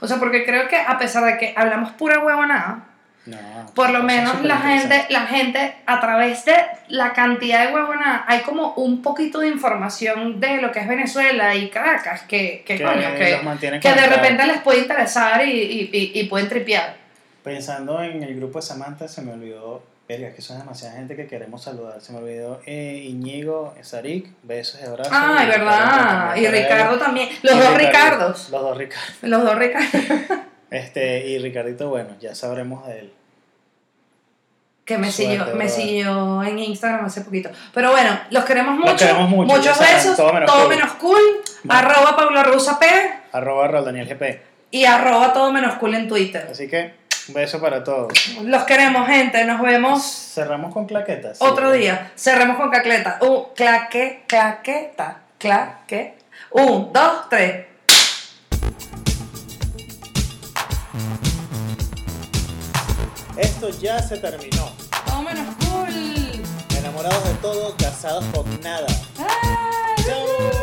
O sea, porque creo que a pesar de que hablamos pura huevonada, No, por lo menos la gente, la gente, a través de la cantidad de huevonada, hay como un poquito de información de lo que es Venezuela y Caracas, que, que, Que coño, que, que de repente les puede interesar y, y, y, y pueden tripear. Pensando en el grupo de Samantha, se me olvidó, verga, es que son demasiada gente que queremos saludar. Se me olvidó eh, Iñigo, Sarik, besos y abrazos. Ay, Y verdad. Y Ricardo también. Los Y dos Ricardo, Ricardos. Los dos Ricardos. Los dos Ricardos. Este, y Ricardito, bueno, ya sabremos de él. Que me Suerte, siguió, me siguió en Instagram hace poquito. Pero bueno, los queremos mucho. queremos mucho, Muchos besos. todo menos todo cool. menos cool. Bueno. Arroba Paula Rusa P. Arroba Daniel GP. Y arroba todo menos cool en Twitter. Así que, un beso para todos. Los queremos, gente. Nos vemos Cerramos con claquetas. otro día. Cerremos con cacleta. Un claque, claqueta. Claque. Un, dos, tres. Esto ya se terminó. Todo menos cool. Enamorados de todo, casados con nada. Ay. Chao.